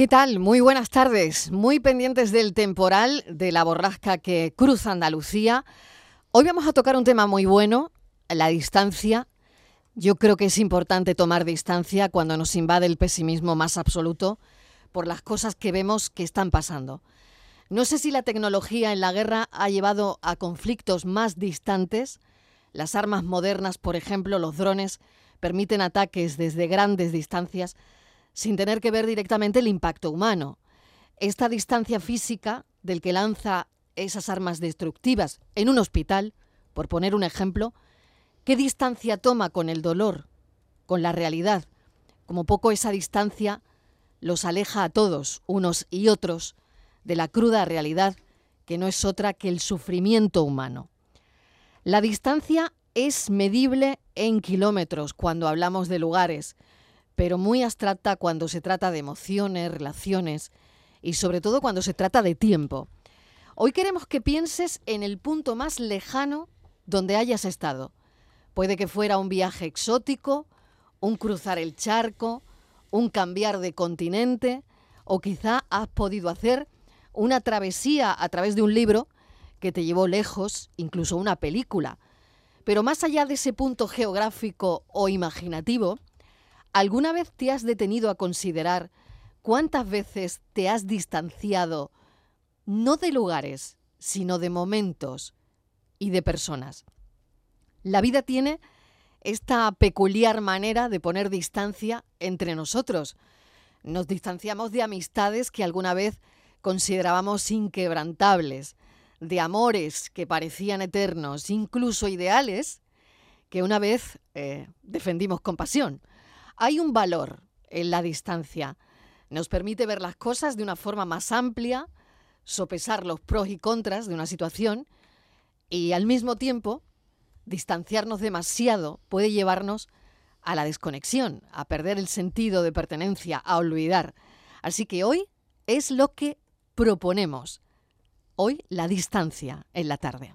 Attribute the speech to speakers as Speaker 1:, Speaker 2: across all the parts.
Speaker 1: ¿Qué tal? Muy buenas tardes. Muy pendientes del temporal, de la borrasca que cruza Andalucía. Hoy vamos a tocar un tema muy bueno, la distancia. Yo creo que es importante tomar distancia cuando nos invade el pesimismo más absoluto por las cosas que vemos que están pasando. No sé si la tecnología en la guerra ha llevado a conflictos más distantes. Las armas modernas, por ejemplo, los drones, permiten ataques desde grandes distancias sin tener que ver directamente el impacto humano. Esta distancia física del que lanza esas armas destructivas en un hospital, por poner un ejemplo, ¿qué distancia toma con el dolor, con la realidad? Como poco esa distancia los aleja a todos, unos y otros, de la cruda realidad que no es otra que el sufrimiento humano. La distancia es medible en kilómetros cuando hablamos de lugares, pero muy abstracta cuando se trata de emociones, relaciones y sobre todo cuando se trata de tiempo. Hoy queremos que pienses en el punto más lejano donde hayas estado. Puede que fuera un viaje exótico, un cruzar el charco, un cambiar de continente o quizá has podido hacer una travesía a través de un libro que te llevó lejos, incluso una película. Pero más allá de ese punto geográfico o imaginativo, ¿Alguna vez te has detenido a considerar cuántas veces te has distanciado no de lugares, sino de momentos y de personas? La vida tiene esta peculiar manera de poner distancia entre nosotros. Nos distanciamos de amistades que alguna vez considerábamos inquebrantables, de amores que parecían eternos, incluso ideales, que una vez eh, defendimos con pasión. Hay un valor en la distancia. Nos permite ver las cosas de una forma más amplia, sopesar los pros y contras de una situación y al mismo tiempo distanciarnos demasiado puede llevarnos a la desconexión, a perder el sentido de pertenencia, a olvidar. Así que hoy es lo que proponemos. Hoy la distancia en la tarde.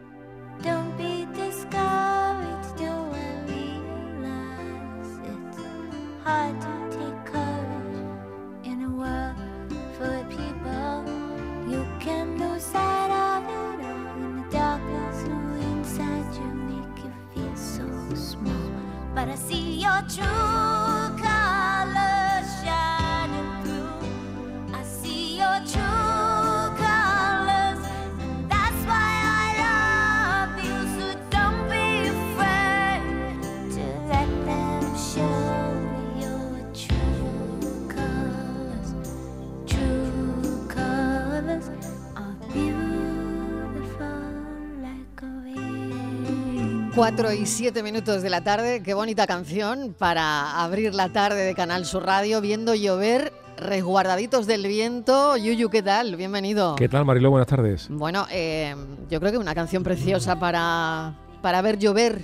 Speaker 1: 4 y 7 minutos de la tarde, qué bonita canción para abrir la tarde de Canal Sur Radio viendo llover resguardaditos del viento. Yuyu, ¿qué tal? Bienvenido.
Speaker 2: ¿Qué tal, Marilo? Buenas tardes.
Speaker 1: Bueno, eh, yo creo que una canción preciosa para, para ver llover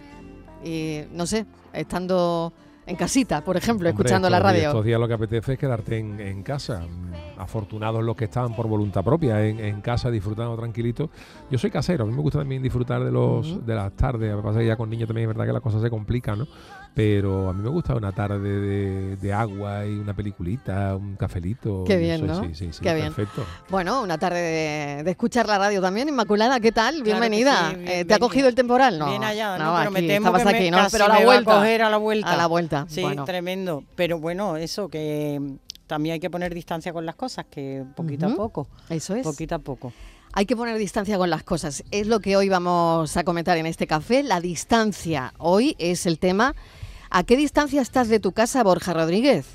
Speaker 1: y, no sé, estando en casita, por ejemplo,
Speaker 2: Hombre,
Speaker 1: escuchando la
Speaker 2: días-
Speaker 1: radio.
Speaker 2: Estos días lo que apetece es quedarte en, en casa. Mm, Afortunados los que están por voluntad propia en, en casa disfrutando tranquilito. Yo soy casero, a mí me gusta también disfrutar de los de las tardes. Lo que pasa es que ya con niños también es verdad que las cosas se complican, ¿no? Pero a mí me gusta una tarde de, de agua y una peliculita, un cafelito.
Speaker 1: Qué bien, ¿no?
Speaker 2: Sí, sí, sí,
Speaker 1: Qué bien.
Speaker 2: perfecto.
Speaker 1: Bueno, una tarde de, de escuchar la radio también. Inmaculada, ¿qué tal?
Speaker 3: Claro
Speaker 1: Bienvenida.
Speaker 3: sí,
Speaker 1: Eh, ¿Te ha cogido el temporal? No,
Speaker 3: Bien allá, ¿no?
Speaker 1: no,
Speaker 3: pero
Speaker 1: aquí,
Speaker 3: me temo
Speaker 1: estabas
Speaker 3: que me-
Speaker 1: aquí, ¿no?
Speaker 3: casi
Speaker 1: Pero a la vuelta.
Speaker 3: coger a la vuelta.
Speaker 1: A la vuelta.
Speaker 3: Sí,
Speaker 1: bueno.
Speaker 3: tremendo. Pero bueno, eso, que también hay que poner distancia con las cosas, que poquito a poco,
Speaker 1: Eso es.
Speaker 3: poquito a poco.
Speaker 1: Hay que poner distancia con las cosas. Es lo que hoy vamos a comentar en este café. La distancia. Hoy es el tema. ¿A qué distancia estás de tu casa, Borja Rodríguez?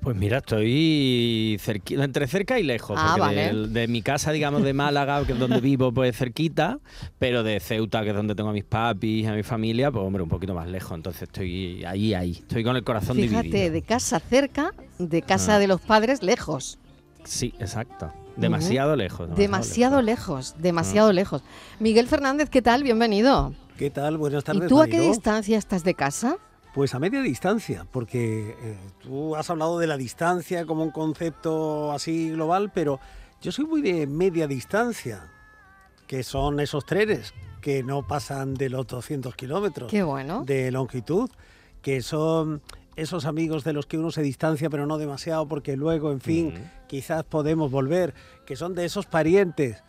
Speaker 4: Pues mira, estoy cerqui- entre cerca y lejos.
Speaker 1: Ah,
Speaker 4: porque
Speaker 1: vale.
Speaker 4: del- de, mi casa, digamos, de Málaga, que es donde vivo, pues cerquita, pero de Ceuta, que es donde tengo a mis papis, a mi familia, pues hombre, un poquito más lejos. Entonces estoy ahí, ahí. Estoy con el corazón
Speaker 1: Fíjate,
Speaker 4: dividido.
Speaker 1: de casa cerca, de casa
Speaker 4: Ah.
Speaker 1: de los padres lejos.
Speaker 4: Sí, exacto. Demasiado lejos.
Speaker 1: Demasiado lejos, demasiado lejos. Miguel Fernández, ¿qué tal? Bienvenido.
Speaker 5: ¿Qué tal? Buenas tardes.
Speaker 1: ¿Y tú a qué distancia estás de casa?
Speaker 5: Pues a media distancia, porque eh, tú has hablado de la distancia como un concepto así global, pero yo soy muy de media distancia, que son esos trenes que no pasan de los 200 kilómetros
Speaker 1: Qué bueno.
Speaker 5: de longitud, que son esos amigos de los que uno se distancia, pero no demasiado, porque luego, en fin, quizás podemos volver, que son de esos parientes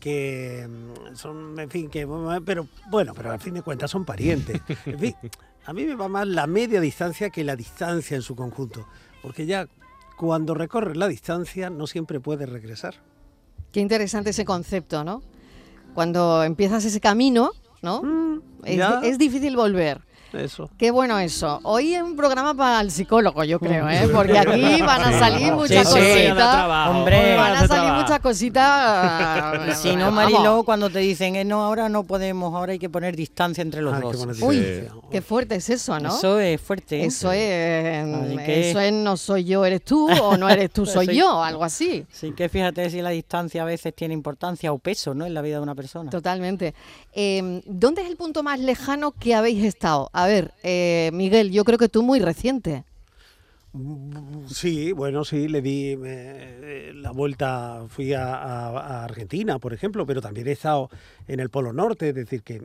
Speaker 5: que mm, son, en fin, que, pero bueno, pero al fin de cuentas son parientes. En fin, a mí me va más la media distancia que la distancia en su conjunto, porque ya cuando recorres la distancia no siempre puedes regresar.
Speaker 1: Qué interesante ese concepto, ¿no? Cuando empiezas ese camino, ¿no?
Speaker 5: Mm,
Speaker 1: es difícil volver.
Speaker 5: Eso.
Speaker 1: Qué bueno eso. Hoy es un programa para el psicólogo, yo creo, ¿eh? Porque aquí van a salir muchas
Speaker 3: Sí, sí.
Speaker 1: cositas.
Speaker 3: Hombre,
Speaker 1: van a salir muchas cositas.
Speaker 3: Y si no. Mariló, cuando te dicen, eh, no, ahora no podemos, ahora hay que poner distancia entre los
Speaker 5: que
Speaker 3: dos.
Speaker 5: poner
Speaker 1: Uy, qué fuerte es eso, ¿no?
Speaker 3: Eso es fuerte. ¿eh?
Speaker 1: Eso es,
Speaker 3: que-
Speaker 1: eso es no soy yo, eres tú, o no eres tú, soy
Speaker 3: Sí.
Speaker 1: yo, algo así.
Speaker 3: Sí que fíjate si la distancia a veces tiene importancia o peso ¿no? en la vida de una persona.
Speaker 1: Totalmente. Eh, ¿Dónde es el punto más lejano que habéis estado? A ver, eh, Miguel, yo creo que tú muy reciente.
Speaker 5: Sí, bueno, sí, le di eh, la vuelta, fui a, a- a Argentina, por ejemplo, pero también he estado en el Polo Norte, es decir, que...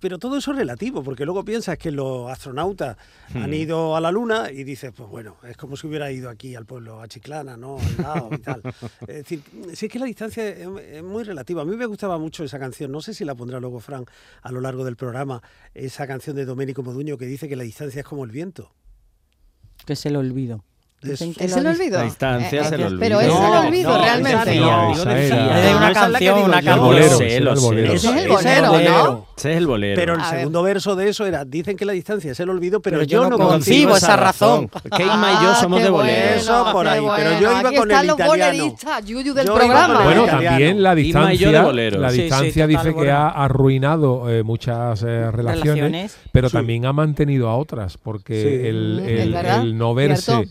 Speaker 5: Pero todo eso es relativo, porque luego piensas que los astronautas han ido a la Luna y dices, pues bueno, es como si hubiera ido aquí al pueblo, a Chiclana, ¿no? Al lado y tal. Es decir, si es que la distancia es, es muy relativa. A mí me gustaba mucho esa canción, no sé si la pondrá luego Fran a lo largo del programa, esa canción de Domenico Moduño que dice que la distancia es como el viento.
Speaker 3: Que se lo olvido. Dicen
Speaker 5: Es-
Speaker 3: que
Speaker 1: ¿Es el
Speaker 3: la-
Speaker 1: olvido?
Speaker 4: La distancia
Speaker 1: Eh,
Speaker 4: es el
Speaker 1: eh,
Speaker 4: olvido.
Speaker 1: Pero es el
Speaker 4: No,
Speaker 1: olvido,
Speaker 4: no,
Speaker 1: realmente.
Speaker 2: No, esa era-.
Speaker 3: Es de una canción, una
Speaker 5: yo.
Speaker 3: Canción.
Speaker 4: Lo
Speaker 2: ese
Speaker 4: lo
Speaker 1: es el bolero.
Speaker 4: Ese es el bolero.
Speaker 5: Pero el
Speaker 1: A ver.
Speaker 5: segundo verso de eso era, dicen que la distancia es el olvido, pero,
Speaker 3: Pero
Speaker 5: yo, no concibo
Speaker 3: concibo
Speaker 5: esa
Speaker 3: razón.
Speaker 4: Que Inma y yo
Speaker 1: Ah,
Speaker 4: somos de bolero.
Speaker 1: bueno,
Speaker 5: Eso por ahí, pero yo
Speaker 1: bueno.
Speaker 5: iba
Speaker 1: Aquí
Speaker 5: con
Speaker 1: están
Speaker 5: el
Speaker 1: los
Speaker 5: italiano.
Speaker 1: boleristas, Yuyu del
Speaker 5: Yo
Speaker 1: programa.
Speaker 2: Bueno, también la
Speaker 4: yo
Speaker 2: distancia, la distancia dice que ha arruinado eh, muchas eh, relaciones, pero también ha mantenido a otras, porque el, no verse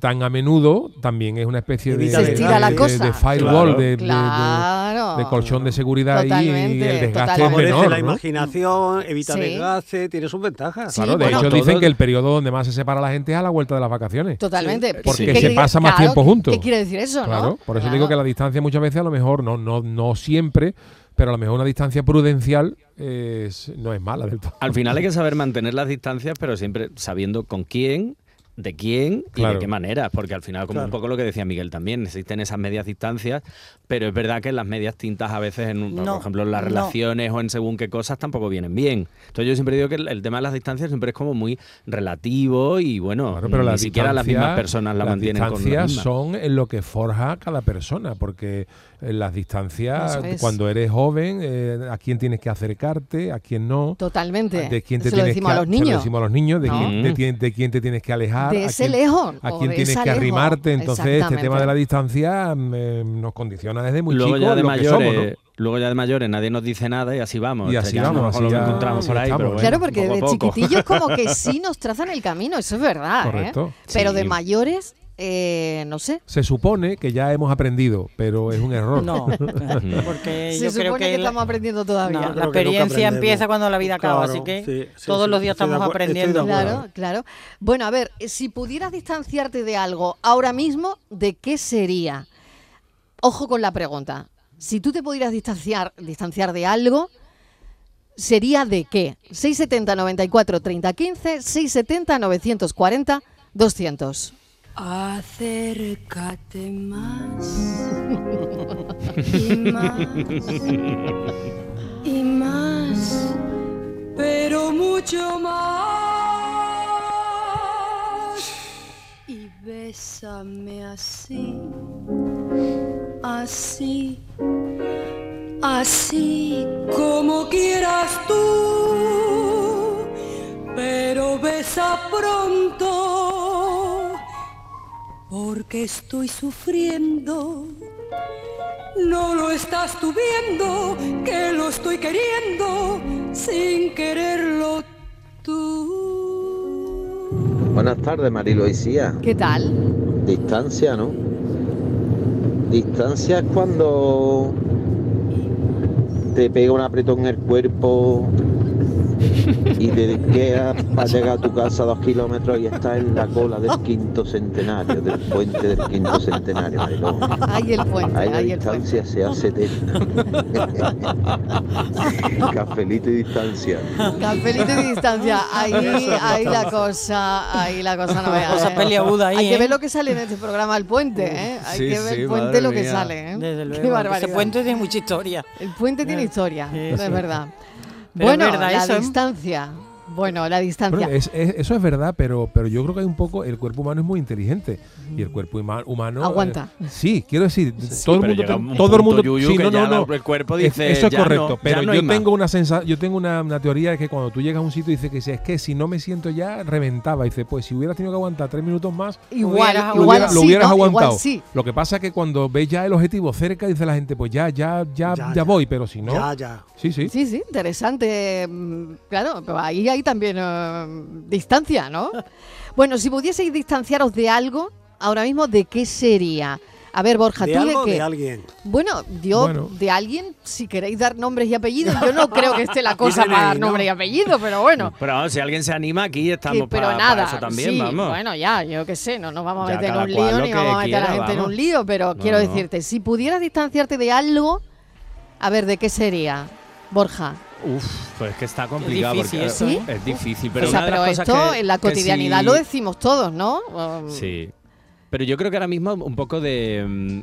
Speaker 2: tan a menudo también es una especie de,
Speaker 5: Se estira
Speaker 1: la
Speaker 2: de-
Speaker 1: cosa.
Speaker 2: de firewall,
Speaker 4: Claro.
Speaker 2: de, de- de-
Speaker 1: Claro.
Speaker 2: de colchón de seguridad ahí, y
Speaker 1: Totalmente,
Speaker 2: el desgaste es
Speaker 1: totalmente.
Speaker 2: Menor.
Speaker 5: la
Speaker 2: ¿no?
Speaker 5: imaginación, evita
Speaker 1: Sí.
Speaker 5: desgaste, tiene sus ventajas.
Speaker 1: Sí,
Speaker 2: Claro, de
Speaker 1: bueno,
Speaker 2: hecho
Speaker 4: todo-
Speaker 2: dicen que el periodo donde más se separa la gente es a la vuelta de las vacaciones.
Speaker 1: Totalmente.
Speaker 2: Porque
Speaker 1: ¿Qué
Speaker 2: se pasa más tiempo
Speaker 1: ¿qué-
Speaker 2: juntos.
Speaker 1: ¿Qué quiere decir eso,
Speaker 2: Claro,
Speaker 1: no?
Speaker 2: por eso
Speaker 1: Claro.
Speaker 2: digo que la distancia muchas veces a lo mejor, no, no, no siempre, pero a lo mejor una distancia prudencial es- no es mala del todo.
Speaker 4: Al final hay que saber mantener las distancias, pero siempre sabiendo con quién, de quién y
Speaker 2: Claro.
Speaker 4: de qué manera. Porque al final, como un poco lo que decía Miguel también, existen esas medias distancias, pero es verdad que las medias tintas a veces, en, un-
Speaker 3: No,
Speaker 4: por ejemplo, en las
Speaker 3: no.
Speaker 4: relaciones o en según qué cosas tampoco vienen bien. Entonces yo siempre digo que el, el tema de las distancias siempre es como muy relativo y bueno,
Speaker 2: Claro, pero
Speaker 4: ni siquiera las mismas personas la
Speaker 2: las
Speaker 4: mantienen
Speaker 2: distancias son en lo que forja cada persona, porque en las distancias,
Speaker 1: es.
Speaker 2: cuando eres joven, eh, a quién tienes que acercarte, a quién no.
Speaker 1: Totalmente.
Speaker 2: De quién te
Speaker 1: Se lo decimos
Speaker 2: que
Speaker 1: a los
Speaker 2: se lo
Speaker 1: niños.
Speaker 2: decimos a los niños, de,
Speaker 1: ¿No?
Speaker 2: quién, de, quién- de quién te tienes que alejar,
Speaker 1: De
Speaker 2: a
Speaker 1: ese
Speaker 2: quién,
Speaker 1: lejos.
Speaker 2: a
Speaker 1: o
Speaker 2: quién
Speaker 1: de
Speaker 2: tienes que
Speaker 1: lejos.
Speaker 2: arrimarte. Entonces, este tema de la distancia mm, eh, nos condiciona desde muy
Speaker 4: luego
Speaker 2: chicos
Speaker 4: ya de
Speaker 2: lo que somos, ¿no?
Speaker 4: mayores, luego ya de mayores nadie nos dice nada y así vamos.
Speaker 2: Y así vamos, así
Speaker 4: lo
Speaker 2: ya-
Speaker 4: encontramos por ahí, pero bueno,
Speaker 1: Claro, porque
Speaker 4: a
Speaker 1: de chiquitillos como que sí nos trazan el camino, eso es verdad, ¿eh?
Speaker 2: Correcto.
Speaker 1: Pero de
Speaker 4: Sí.
Speaker 1: mayores, eh, no sé.
Speaker 2: Se supone que ya hemos aprendido, pero es un error.
Speaker 3: No, porque
Speaker 1: Se
Speaker 3: yo
Speaker 1: supone
Speaker 3: creo
Speaker 1: que, estamos aprendiendo todavía.
Speaker 3: no, la experiencia empieza cuando la vida acaba,
Speaker 5: Claro,
Speaker 3: así que
Speaker 5: sí, sí,
Speaker 3: todos
Speaker 5: sí,
Speaker 3: los días estamos aprendiendo.
Speaker 1: Claro, claro. Bueno, a ver, eh, si pudieras distanciarte de algo ahora mismo, ¿de qué sería? Ojo con la pregunta. Si tú te pudieras distanciar, distanciar de algo, ¿sería de qué? 670 94 30 15, 670 940 200.
Speaker 6: Acércate más y más y más, pero mucho más. Y bésame así, así, así como quieras tú, pero besa pronto porque estoy sufriendo. No lo estás tú viendo, que lo estoy queriendo sin quererlo tú.
Speaker 7: Buenas tardes, Marilo y Cia.
Speaker 1: ¿Qué tal?
Speaker 7: Distancia, ¿no? Distancia es cuando te pega un apretón en el cuerpo y de que para llegar a tu casa dos kilómetros y estás en la cola del quinto centenario, del puente del quinto centenario, Mariló.
Speaker 1: Ahí el puente,
Speaker 7: Ahí la
Speaker 1: ahí el puente.
Speaker 7: distancia se hace eterna. Cafelito y distancia.
Speaker 1: Cafelito y distancia. Ahí, ahí la cosa, ahí la cosa no veas.
Speaker 3: Cosa
Speaker 1: ¿eh?
Speaker 3: peliaguda ahí,
Speaker 1: Hay que
Speaker 3: ¿eh?
Speaker 1: ver lo que sale en este programa, el puente, ¿eh? Hay
Speaker 4: Sí,
Speaker 1: que ver
Speaker 4: sí,
Speaker 1: el puente lo que
Speaker 4: mía.
Speaker 1: sale, ¿eh?
Speaker 3: Desde
Speaker 1: Qué
Speaker 3: luego.
Speaker 1: barbaridad.
Speaker 3: Ese puente tiene mucha historia.
Speaker 1: El puente tiene historia,
Speaker 3: Sí,
Speaker 1: es
Speaker 3: sí.
Speaker 1: verdad.
Speaker 3: Pero es
Speaker 1: bueno,
Speaker 3: verdad
Speaker 1: la
Speaker 3: eso, ¿eh?
Speaker 1: distancia. Bueno, la distancia.
Speaker 2: Bueno, es- es- eso es verdad, pero, pero yo creo que hay un poco, el cuerpo humano es muy inteligente y el cuerpo ima- humano...
Speaker 1: Aguanta.
Speaker 2: eh, sí, quiero decir, todo el mundo... todo el mundo...
Speaker 4: Yuyu,
Speaker 2: sí, no, no, no.
Speaker 4: el cuerpo
Speaker 2: Es-
Speaker 4: dice,
Speaker 2: Eso es
Speaker 4: no,
Speaker 2: correcto, pero
Speaker 4: no
Speaker 2: yo tengo una sensa yo tengo una, una teoría de que cuando tú llegas a un sitio y dices que si es que si no me siento ya, reventaba. Dice, pues si hubieras tenido que aguantar tres minutos más,
Speaker 1: igual,
Speaker 3: hubieras-
Speaker 2: lo,
Speaker 1: igual
Speaker 2: hubiera-
Speaker 1: sí,
Speaker 2: lo hubieras
Speaker 1: ¿no?
Speaker 2: aguantado.
Speaker 1: Igual sí.
Speaker 2: Lo que pasa es que cuando ves ya el objetivo cerca, dice la gente, pues ya, ya, ya, ya,
Speaker 5: Ya, ya.
Speaker 2: voy, pero si no...
Speaker 5: Ya, ya.
Speaker 2: Sí, sí.
Speaker 1: Sí, sí, interesante. mm, Claro, pero ahí hay también eh, distancia, ¿no? bueno, si pudieseis distanciaros de algo, ahora mismo, ¿de qué sería? A ver, Borja,
Speaker 5: ¿De
Speaker 1: ¿tú
Speaker 5: algo
Speaker 1: de qué?
Speaker 5: de alguien?
Speaker 1: Bueno, yo
Speaker 2: Bueno.
Speaker 1: de alguien, si queréis dar nombres y apellidos, yo no creo que esté la cosa para dar
Speaker 5: ¿no?
Speaker 1: nombre y apellido, pero bueno.
Speaker 4: Pero si alguien se anima aquí, estamos
Speaker 1: pero
Speaker 4: para
Speaker 1: nada,
Speaker 4: eso también,
Speaker 1: sí,
Speaker 4: vamos.
Speaker 1: bueno, ya, yo qué sé, no nos vamos a meter en un lío ni vamos a meter a la gente en un lío, pero
Speaker 4: No,
Speaker 1: quiero decirte, si pudieras distanciarte de algo, a ver, ¿de qué sería, Borja?
Speaker 4: Uf, pues es que está complicado.
Speaker 3: difícil
Speaker 4: porque. Es difícil, pero
Speaker 1: o sea,
Speaker 4: una de
Speaker 1: pero
Speaker 4: las cosas
Speaker 1: esto
Speaker 4: que-
Speaker 1: en la cotidianidad
Speaker 4: sí-
Speaker 1: lo decimos todos, ¿no? Um,
Speaker 4: Sí. Pero yo creo que ahora mismo un poco de... mm,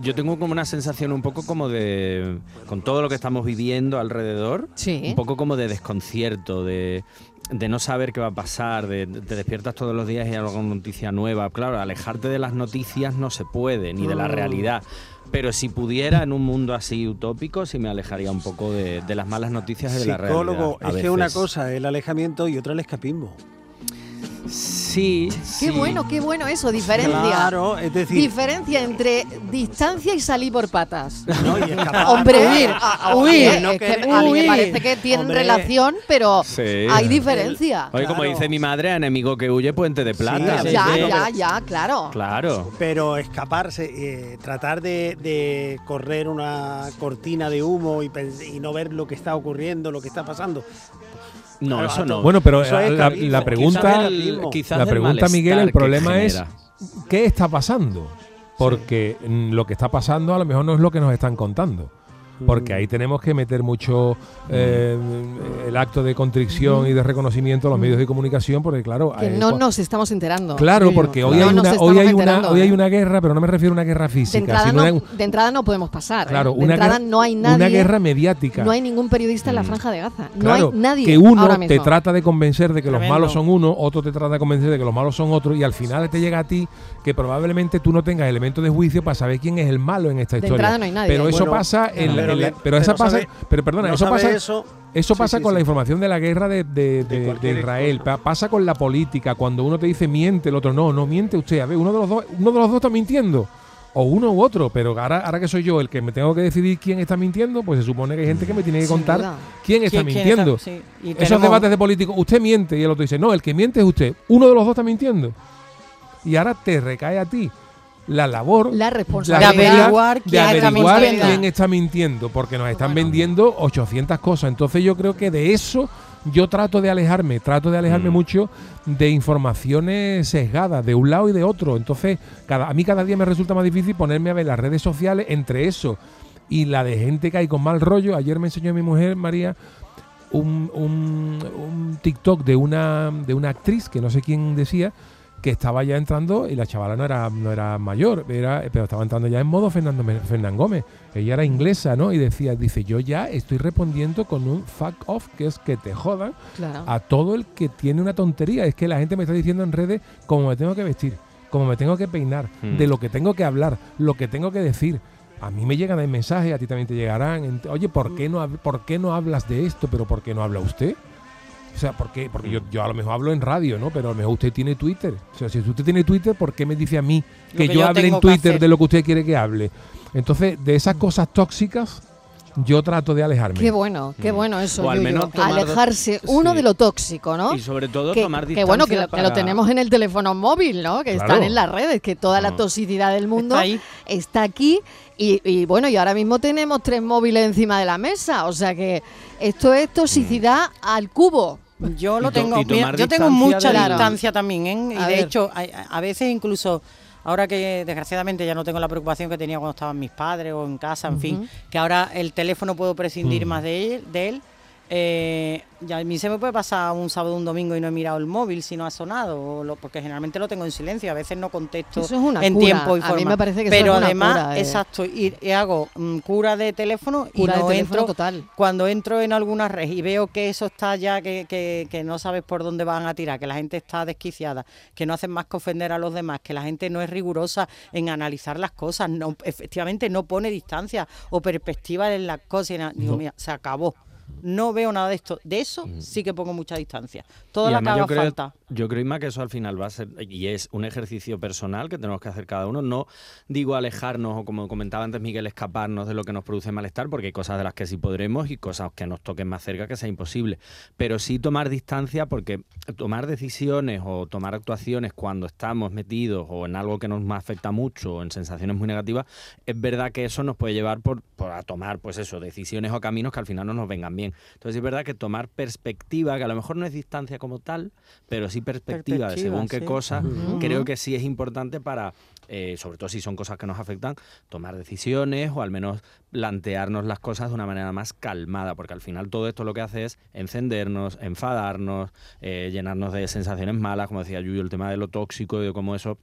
Speaker 4: Yo tengo como una sensación un poco como de... Con todo lo que estamos viviendo alrededor,
Speaker 1: Sí.
Speaker 4: un poco como de desconcierto, de, de no saber qué va a pasar, de te despiertas todos los días y hay alguna noticia nueva. Claro, alejarte de las noticias no se puede, ni de la
Speaker 1: Mm.
Speaker 4: realidad. Pero si pudiera en un mundo así utópico, sí me alejaría un poco de, de las malas noticias de la realidad.
Speaker 5: Psicólogo, es que una cosa es el alejamiento y otra el escapismo.
Speaker 4: Sí,
Speaker 1: Qué
Speaker 4: sí.
Speaker 1: bueno, qué bueno eso, diferencia.
Speaker 5: Claro, es decir,
Speaker 1: Diferencia entre distancia y salir por patas.
Speaker 5: ¿no? y escapar.
Speaker 1: Hombre,
Speaker 3: huir,
Speaker 1: a- a-
Speaker 3: huir,
Speaker 1: oye,
Speaker 5: no
Speaker 1: es que
Speaker 5: querer-
Speaker 1: a mí me parece que tienen
Speaker 5: Hombre.
Speaker 1: relación, pero
Speaker 4: Sí.
Speaker 1: hay diferencia.
Speaker 4: Oye, como
Speaker 5: Claro.
Speaker 4: dice mi madre, enemigo que huye, puente de plata.
Speaker 5: Sí,
Speaker 1: ya, ya, ya, claro.
Speaker 4: Claro.
Speaker 5: Pero escaparse, eh, tratar de, de correr una cortina de humo y, pens- y no ver lo que está ocurriendo, lo que está pasando.
Speaker 4: No,
Speaker 5: Claro,
Speaker 4: eso no.
Speaker 2: Bueno, pero la, pregunta...
Speaker 4: El-
Speaker 2: La pregunta, Miguel, el problema es. ¿qué está pasando? Porque mm, lo que está pasando a lo mejor no es lo que nos están contando. Porque ahí tenemos que meter mucho eh, el acto de contrición y de reconocimiento a los medios de comunicación, porque claro,
Speaker 1: Que no nos estamos enterando.
Speaker 2: claro, porque hoy
Speaker 1: No
Speaker 2: hay una, hoy hay una, hoy hay una guerra, pero no me refiero a una guerra
Speaker 1: De
Speaker 2: física,
Speaker 1: entrada,
Speaker 2: sino
Speaker 1: no,
Speaker 2: una,
Speaker 1: de entrada no podemos pasar. ¿eh?
Speaker 2: claro,
Speaker 1: de
Speaker 2: una
Speaker 1: entrada
Speaker 2: guerra,
Speaker 1: no hay nadie.
Speaker 2: una guerra mediática.
Speaker 1: No hay ningún periodista en la
Speaker 4: Mm.
Speaker 1: franja de Gaza. No
Speaker 2: Claro,
Speaker 1: hay nadie.
Speaker 2: que uno
Speaker 1: ahora
Speaker 2: te trata de convencer de que los malos son uno, otro te trata de convencer de que los malos son otros, y al final te llega a ti que probablemente tú no tengas elementos de juicio para saber quién es el malo en esta
Speaker 1: De
Speaker 2: historia.
Speaker 1: entrada no hay nadie.
Speaker 2: Pero eso
Speaker 5: Bueno,
Speaker 2: pasa en la-
Speaker 5: pero
Speaker 2: la- esa
Speaker 5: pero
Speaker 2: pasa,
Speaker 5: sabe-
Speaker 2: pero perdona,
Speaker 5: no
Speaker 2: eso pasa
Speaker 5: eso,
Speaker 2: eso
Speaker 5: Sí,
Speaker 2: pasa
Speaker 5: sí,
Speaker 2: con
Speaker 5: sí.
Speaker 2: la información de la guerra de, de- de- de
Speaker 5: cualquier
Speaker 2: Israel,
Speaker 5: cosa.
Speaker 2: pasa con la política, cuando uno te dice miente, el otro no, no miente usted, a ver, uno de los dos, uno de los dos está mintiendo. O uno u otro, pero ahora, ahora que soy yo el que me tengo que decidir quién está mintiendo, pues se supone que hay gente que me tiene que contar quién está
Speaker 3: ¿Quién- quién
Speaker 2: mintiendo.
Speaker 3: está? Sí, y
Speaker 2: Esos
Speaker 3: tenemos-
Speaker 2: debates de políticos, usted miente y el otro dice, no, el que miente es usted. Uno de los dos está mintiendo. Y ahora te recae a ti la labor
Speaker 1: La responsabilidad
Speaker 3: De averiguar
Speaker 2: de
Speaker 3: quién está
Speaker 2: averiguar
Speaker 3: mintiendo.
Speaker 2: quién está mintiendo, porque nos están vendiendo 800 cosas. Entonces yo creo que de eso yo trato de alejarme, trato de alejarme
Speaker 4: Mm.
Speaker 2: mucho de informaciones sesgadas de un lado y de otro. Entonces cada, a mí cada día me resulta más difícil ponerme a ver las redes sociales entre eso y la de gente que hay con mal rollo. Ayer me enseñó mi mujer, María, un, un- un TikTok de una, de una actriz que no sé quién decía que estaba ya entrando y la chavala no era no era mayor, era, pero estaba entrando ya en modo Fernando Fernán Gómez. Ella era inglesa, ¿no? Y decía, dice, yo ya estoy respondiendo con un fuck off, que es que te jodan
Speaker 1: Claro.
Speaker 2: a todo el que tiene una tontería. Es que la gente me está diciendo en redes cómo me tengo que vestir, cómo me tengo que peinar,
Speaker 4: Hmm.
Speaker 2: de lo que tengo que hablar, lo que tengo que decir. A mí me llegan el mensaje, a ti también te llegarán. Oye, ¿por qué, no, ¿por qué no hablas de esto? ¿Pero por qué no habla usted? O sea, ¿por qué? Porque yo, yo a lo mejor hablo en radio, ¿no? Pero a lo mejor usted tiene Twitter. O sea, si usted tiene Twitter, ¿por qué me dice a mí que,
Speaker 3: que
Speaker 2: yo
Speaker 3: yo
Speaker 2: hable en Twitter de lo que usted quiere que hable? Entonces, de esas cosas tóxicas, yo trato de alejarme.
Speaker 1: Qué bueno, qué bueno eso.
Speaker 4: O al menos tomar-
Speaker 1: Alejarse uno
Speaker 4: sí.
Speaker 1: de lo tóxico, ¿no?
Speaker 4: Y sobre todo
Speaker 1: que,
Speaker 4: tomar
Speaker 1: que bueno, que
Speaker 4: distancia
Speaker 1: lo, que lo
Speaker 4: para-
Speaker 1: tenemos en el teléfono móvil, ¿no? Que
Speaker 2: Claro.
Speaker 1: están en las redes, que toda la
Speaker 4: Mm.
Speaker 1: toxicidad del mundo
Speaker 3: ahí.
Speaker 1: está aquí. Y, y bueno, y ahora mismo tenemos tres móviles encima de la mesa. O sea que esto es toxicidad al cubo.
Speaker 3: Yo lo tengo,
Speaker 4: y tomar
Speaker 3: mira, yo tengo mucha
Speaker 4: del-
Speaker 3: distancia también, ¿eh? Y
Speaker 1: A
Speaker 3: de
Speaker 1: ver.
Speaker 3: hecho, a, a veces incluso, ahora que desgraciadamente ya no tengo la preocupación que tenía cuando estaban mis padres o en casa, en fin, que ahora el teléfono puedo prescindir
Speaker 2: Mm.
Speaker 3: más de él, de él. Eh, ya a mí se me puede pasar un sábado o un domingo y no he mirado el móvil si no ha sonado, o lo- porque generalmente lo tengo en silencio, a veces no contesto
Speaker 1: Eso es una
Speaker 3: en
Speaker 1: cura.
Speaker 3: tiempo y
Speaker 1: A mí
Speaker 3: forma.
Speaker 1: me parece que eso
Speaker 3: Pero
Speaker 1: es una
Speaker 3: además,
Speaker 1: cura, eh.
Speaker 3: exacto, y, y hago mm, cura de teléfono
Speaker 1: Cura
Speaker 3: y
Speaker 1: de
Speaker 3: no
Speaker 1: teléfono
Speaker 3: entro
Speaker 1: total.
Speaker 3: cuando entro en alguna red y veo que eso está ya, que, que- que no sabes por dónde van a tirar, que la gente está desquiciada, que no hacen más que ofender a los demás, que la gente no es rigurosa en analizar las cosas, no, efectivamente no pone distancia o perspectiva en las cosas. y Digo,
Speaker 2: No.
Speaker 3: mira, se acabó. No veo nada de esto. De eso sí que pongo mucha distancia. Toda
Speaker 4: Y
Speaker 3: la que haga
Speaker 4: yo creo,
Speaker 3: falta.
Speaker 4: yo creo, Inma, que eso al final va a ser, y es un ejercicio personal que tenemos que hacer cada uno. No digo alejarnos o, como comentaba antes Miguel, escaparnos de lo que nos produce malestar, porque hay cosas de las que sí podremos y cosas que nos toquen más cerca que sea imposible. Pero sí tomar distancia, porque tomar decisiones o tomar actuaciones cuando estamos metidos o en algo que nos afecta mucho o en sensaciones muy negativas, es verdad que eso nos puede llevar por, por a tomar, pues eso, decisiones o caminos que al final no nos vengan bien. Entonces es verdad que tomar perspectiva, que a lo mejor no es distancia como tal, pero sí perspectiva, de
Speaker 3: Perspectiva,
Speaker 4: según qué
Speaker 3: Ujú.
Speaker 4: creo que sí es importante para, eh, sobre todo si son cosas que nos afectan, tomar decisiones o al menos plantearnos las cosas de una manera más calmada, porque al final todo esto lo que hace es encendernos, enfadarnos, eh, llenarnos de sensaciones malas, como decía Yuyo, el tema de lo tóxico y de cómo eso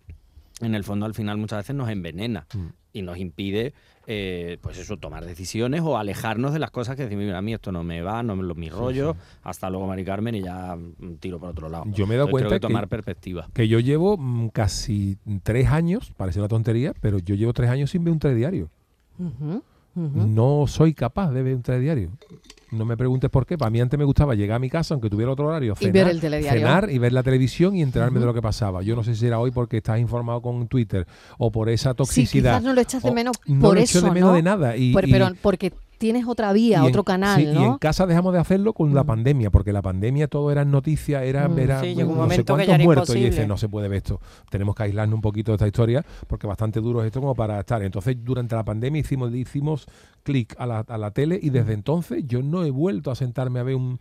Speaker 4: en el fondo al final muchas veces nos envenena y nos impide eh, pues eso tomar decisiones o alejarnos de las cosas que decimos mira a mí esto no me va no me lo mi rollo hasta luego Mari Carmen y ya mm, tiro por otro lado
Speaker 2: Yo me he dado
Speaker 4: Entonces,
Speaker 2: cuenta
Speaker 4: que
Speaker 2: que-
Speaker 4: tomar perspectiva
Speaker 2: Que yo llevo mm, casi tres años, parece una tontería, pero yo llevo tres años sin ver un telediario.
Speaker 1: Ujú.
Speaker 2: No soy capaz de ver un telediario. No me preguntes por qué. Para mí antes me gustaba llegar a mi casa, aunque tuviera otro horario,
Speaker 1: Y
Speaker 2: cenar,
Speaker 1: ver el telediario.
Speaker 2: cenar y ver la televisión y enterarme
Speaker 1: Ujú.
Speaker 2: de lo que pasaba. Yo no sé si era hoy porque estás informado con Twitter o por esa
Speaker 1: Sí,
Speaker 2: toxicidad.
Speaker 1: quizás no lo echas de
Speaker 2: o-
Speaker 1: menos
Speaker 2: no
Speaker 1: por
Speaker 2: lo
Speaker 1: eso,
Speaker 2: echo de menos
Speaker 1: ¿no?
Speaker 2: de nada. Y,
Speaker 1: Por-
Speaker 2: y-
Speaker 1: pero porque tienes otra vía,
Speaker 2: y en-
Speaker 1: otro canal,
Speaker 2: sí,
Speaker 1: ¿no?
Speaker 2: Y en casa dejamos de hacerlo con la
Speaker 1: Mm.
Speaker 2: pandemia, porque la pandemia todo era noticia, era,
Speaker 1: Mm.
Speaker 2: era
Speaker 3: Sí, llegó un
Speaker 2: no sé
Speaker 3: momento que
Speaker 2: cuántos
Speaker 3: ya era
Speaker 2: muertos y dices, no se puede ver esto. Tenemos que aislarnos un poquito de esta historia, porque bastante duro es esto como para estar. Entonces, durante la pandemia hicimos, hicimos clic a la, a la tele y desde entonces yo no he vuelto a sentarme a ver un,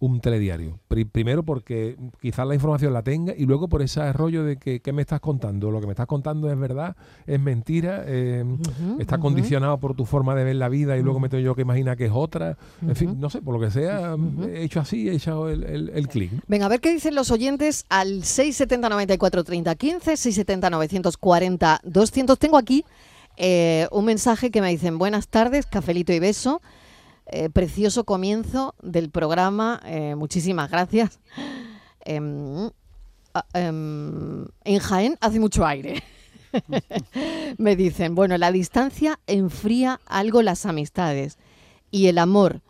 Speaker 2: un telediario. Pri- primero porque quizás la información la tenga y luego por ese rollo de que ¿qué me estás contando? Lo que me estás contando es verdad, es mentira, eh, está condicionado por tu forma de ver la vida y luego me tengo yo que imaginar que es otra. En fin, no sé, por lo que sea,
Speaker 1: Ujú.
Speaker 2: he hecho así, he echado el, el, el clic.
Speaker 1: Venga, a ver qué dicen los oyentes al 670 94 30 15, 670 940 200. Tengo aquí eh, un mensaje que me dicen buenas tardes, cafelito y beso. Eh, precioso comienzo del programa, eh, muchísimas gracias. Em, ah, em, en Jaén hace mucho aire. me dicen, bueno, la distancia enfría algo las amistades y el amor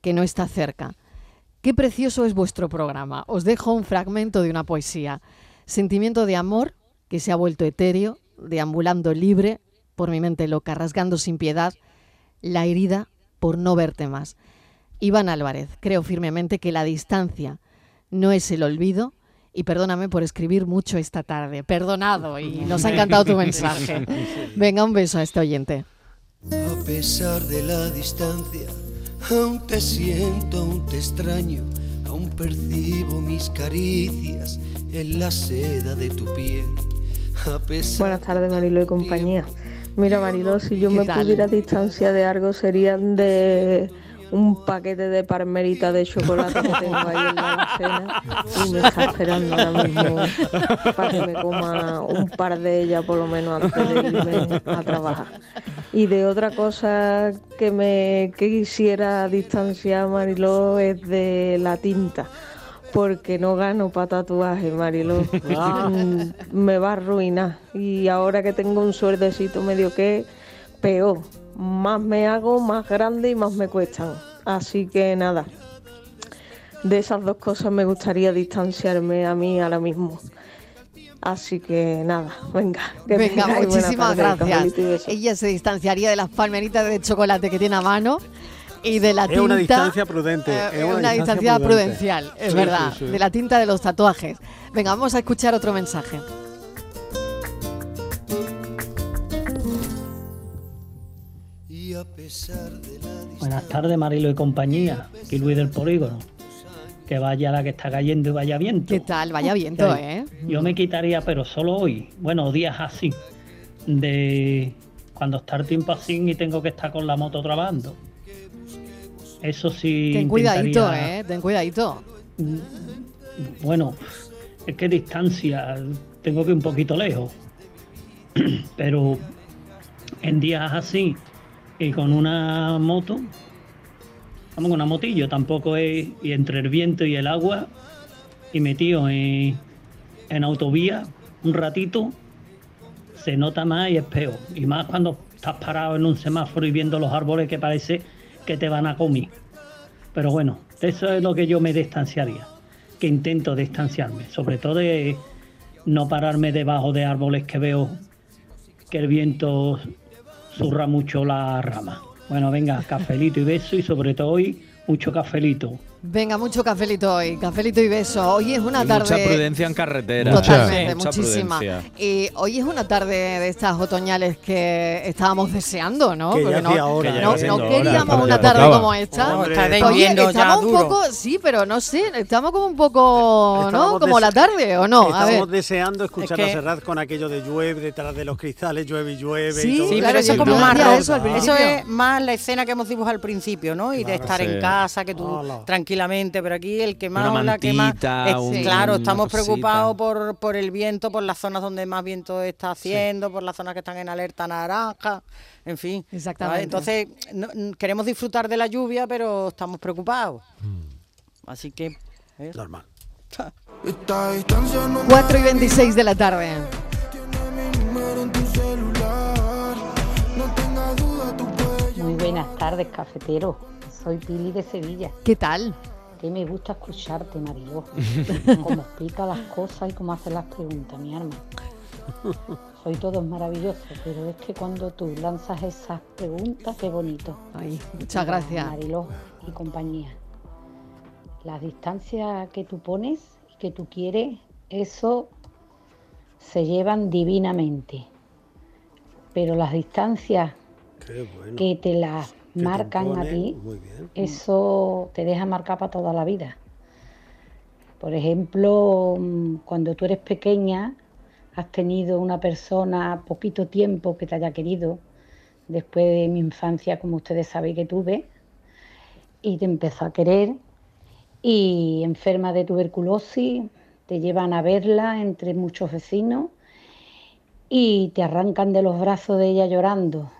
Speaker 1: que no está cerca. Qué precioso es vuestro programa. Os dejo un fragmento de una poesía. Sentimiento de amor que se ha vuelto etéreo, deambulando libre por mi mente loca, rasgando sin piedad la herida por no verte más. Iván Álvarez, creo firmemente que la distancia no es el olvido. Y perdóname por escribir mucho esta tarde. Perdonado y nos ha encantado tu mensaje. Venga, un beso a este oyente.
Speaker 8: A pesar de la distancia, aún te siento, aún te extraño, aún percibo mis caricias en la seda de tu piel. A pesar
Speaker 9: Buenas tardes, Marilo y compañía. Mira, Marilo, si yo
Speaker 1: ¿Qué
Speaker 9: me
Speaker 1: tal?
Speaker 9: pudiera distanciar de algo serían de un paquete de parmerita de chocolate que tengo ahí en la alacena y me está esperando ahora mismo para que me coma un par de ellas por lo menos antes de irme a trabajar. Y de otra cosa que me que quisiera distanciar, Mariló, es de la tinta. Porque no gano para tatuaje, Mariló. Mm, Me va a arruinar. Y ahora que tengo un suerdecito medio que peor. Más me hago, más grande y más me cuestan. Así que nada. De esas dos cosas me gustaría distanciarme a mí ahora mismo. Así que nada, venga. que
Speaker 1: Venga, muchísimas
Speaker 9: tarde,
Speaker 1: gracias. Ella se distanciaría de las palmeritas de chocolate que tiene a mano. Y de la
Speaker 5: Es
Speaker 1: tinta.
Speaker 5: una distancia prudente,
Speaker 1: eh,
Speaker 5: es una
Speaker 1: una distancia
Speaker 5: distancia prudente.
Speaker 1: prudencial, es
Speaker 5: Sí,
Speaker 1: verdad.
Speaker 5: sí, sí.
Speaker 1: De la tinta de los tatuajes. Venga, vamos a escuchar otro mensaje.
Speaker 10: Buenas tardes, Marilo y compañía. Aquí Luis del Polígono. Que vaya la que está cayendo y vaya viento.
Speaker 1: ¿Qué tal? Vaya viento. ¿eh?
Speaker 10: Yo me quitaría, pero solo hoy, bueno, días así, de cuando está el tiempo así y tengo que estar con la moto trabajando. Eso sí.
Speaker 1: Ten cuidadito,
Speaker 10: intentaría-
Speaker 1: ¿eh? Ten cuidadito.
Speaker 10: Bueno, es que distancia, tengo que ir un poquito lejos. Pero en días así y con una moto, vamos, con una motillo, tampoco es, y entre el viento y el agua, y metido en, en autovía un ratito, se nota más y es peor. Y más cuando estás parado en un semáforo y viendo los árboles que parece que te van a comer. Pero bueno, eso es lo que yo me distanciaría, que intento distanciarme, sobre todo de no pararme debajo de árboles que veo que el viento zurra mucho la rama. Bueno, venga, cafelito y beso y sobre todo hoy mucho cafelito.
Speaker 1: Venga, mucho cafelito hoy, cafelito y beso. Hoy es una
Speaker 4: Y
Speaker 1: tarde.
Speaker 4: Mucha prudencia en carretera.
Speaker 1: Totalmente, muchísima. Y hoy es una tarde de estas otoñales que estábamos deseando, ¿no?
Speaker 5: Que
Speaker 1: Porque no,
Speaker 5: hacía hora.
Speaker 4: Que ya
Speaker 1: no,
Speaker 4: iba siendo
Speaker 1: no
Speaker 4: hora.
Speaker 1: queríamos una
Speaker 2: tocaba.
Speaker 1: tarde como esta.
Speaker 5: Hombre,
Speaker 1: Oye,
Speaker 3: invierno ya
Speaker 1: estamos un
Speaker 3: duro.
Speaker 1: poco, sí, pero no sé, estamos como un poco, ¿no? Como la tarde, ¿o no? A ver.
Speaker 5: Estábamos deseando escuchar
Speaker 3: Es que-
Speaker 5: a Serrat con aquello de llueve detrás de los cristales, llueve y llueve.
Speaker 1: Sí,
Speaker 5: y todo.
Speaker 3: Sí,
Speaker 1: claro,
Speaker 3: pero eso es como más
Speaker 1: eso
Speaker 3: Eso, es más la escena que hemos dibujado al principio, ¿no? Y de estar
Speaker 4: sí.
Speaker 3: en casa, que tú
Speaker 5: Hola.
Speaker 3: Tranquilamente, pero aquí el que más
Speaker 4: Una
Speaker 3: o la que más.
Speaker 4: mantita,
Speaker 3: es-
Speaker 4: un-
Speaker 3: claro, estamos
Speaker 4: cosita.
Speaker 3: preocupados por, por el viento, por las zonas donde más viento está haciendo, por las zonas que están en alerta naranja, en fin.
Speaker 1: Exactamente.
Speaker 3: Entonces, no- n- queremos disfrutar de la lluvia, pero estamos preocupados. Así que. ¿eh?
Speaker 5: Normal.
Speaker 1: 4 y 26 de la tarde.
Speaker 11: Muy buenas tardes, cafetero. Soy Pili de Sevilla.
Speaker 1: ¿Qué tal?
Speaker 11: Que me gusta escucharte, Mariló. Cómo explica las cosas y cómo hace las preguntas, mi arma. Soy todo maravilloso, pero es que cuando tú lanzas esas preguntas, qué bonito.
Speaker 1: Ay, muchas gracias.
Speaker 11: Mariló y compañía. Las distancias que tú pones y que tú quieres, eso se llevan divinamente. Pero las distancias
Speaker 5: bueno.
Speaker 11: que te las Marcan a ti,
Speaker 5: bien.
Speaker 11: eso te deja marcar para toda la vida. Por ejemplo, mm, cuando tú eres pequeña, has tenido una persona poquito tiempo que te haya querido, después de mi infancia, como ustedes saben que tuve, y te empezó a querer, y enferma de tuberculosis, te llevan a verla entre muchos vecinos y te arrancan de los brazos de ella llorando,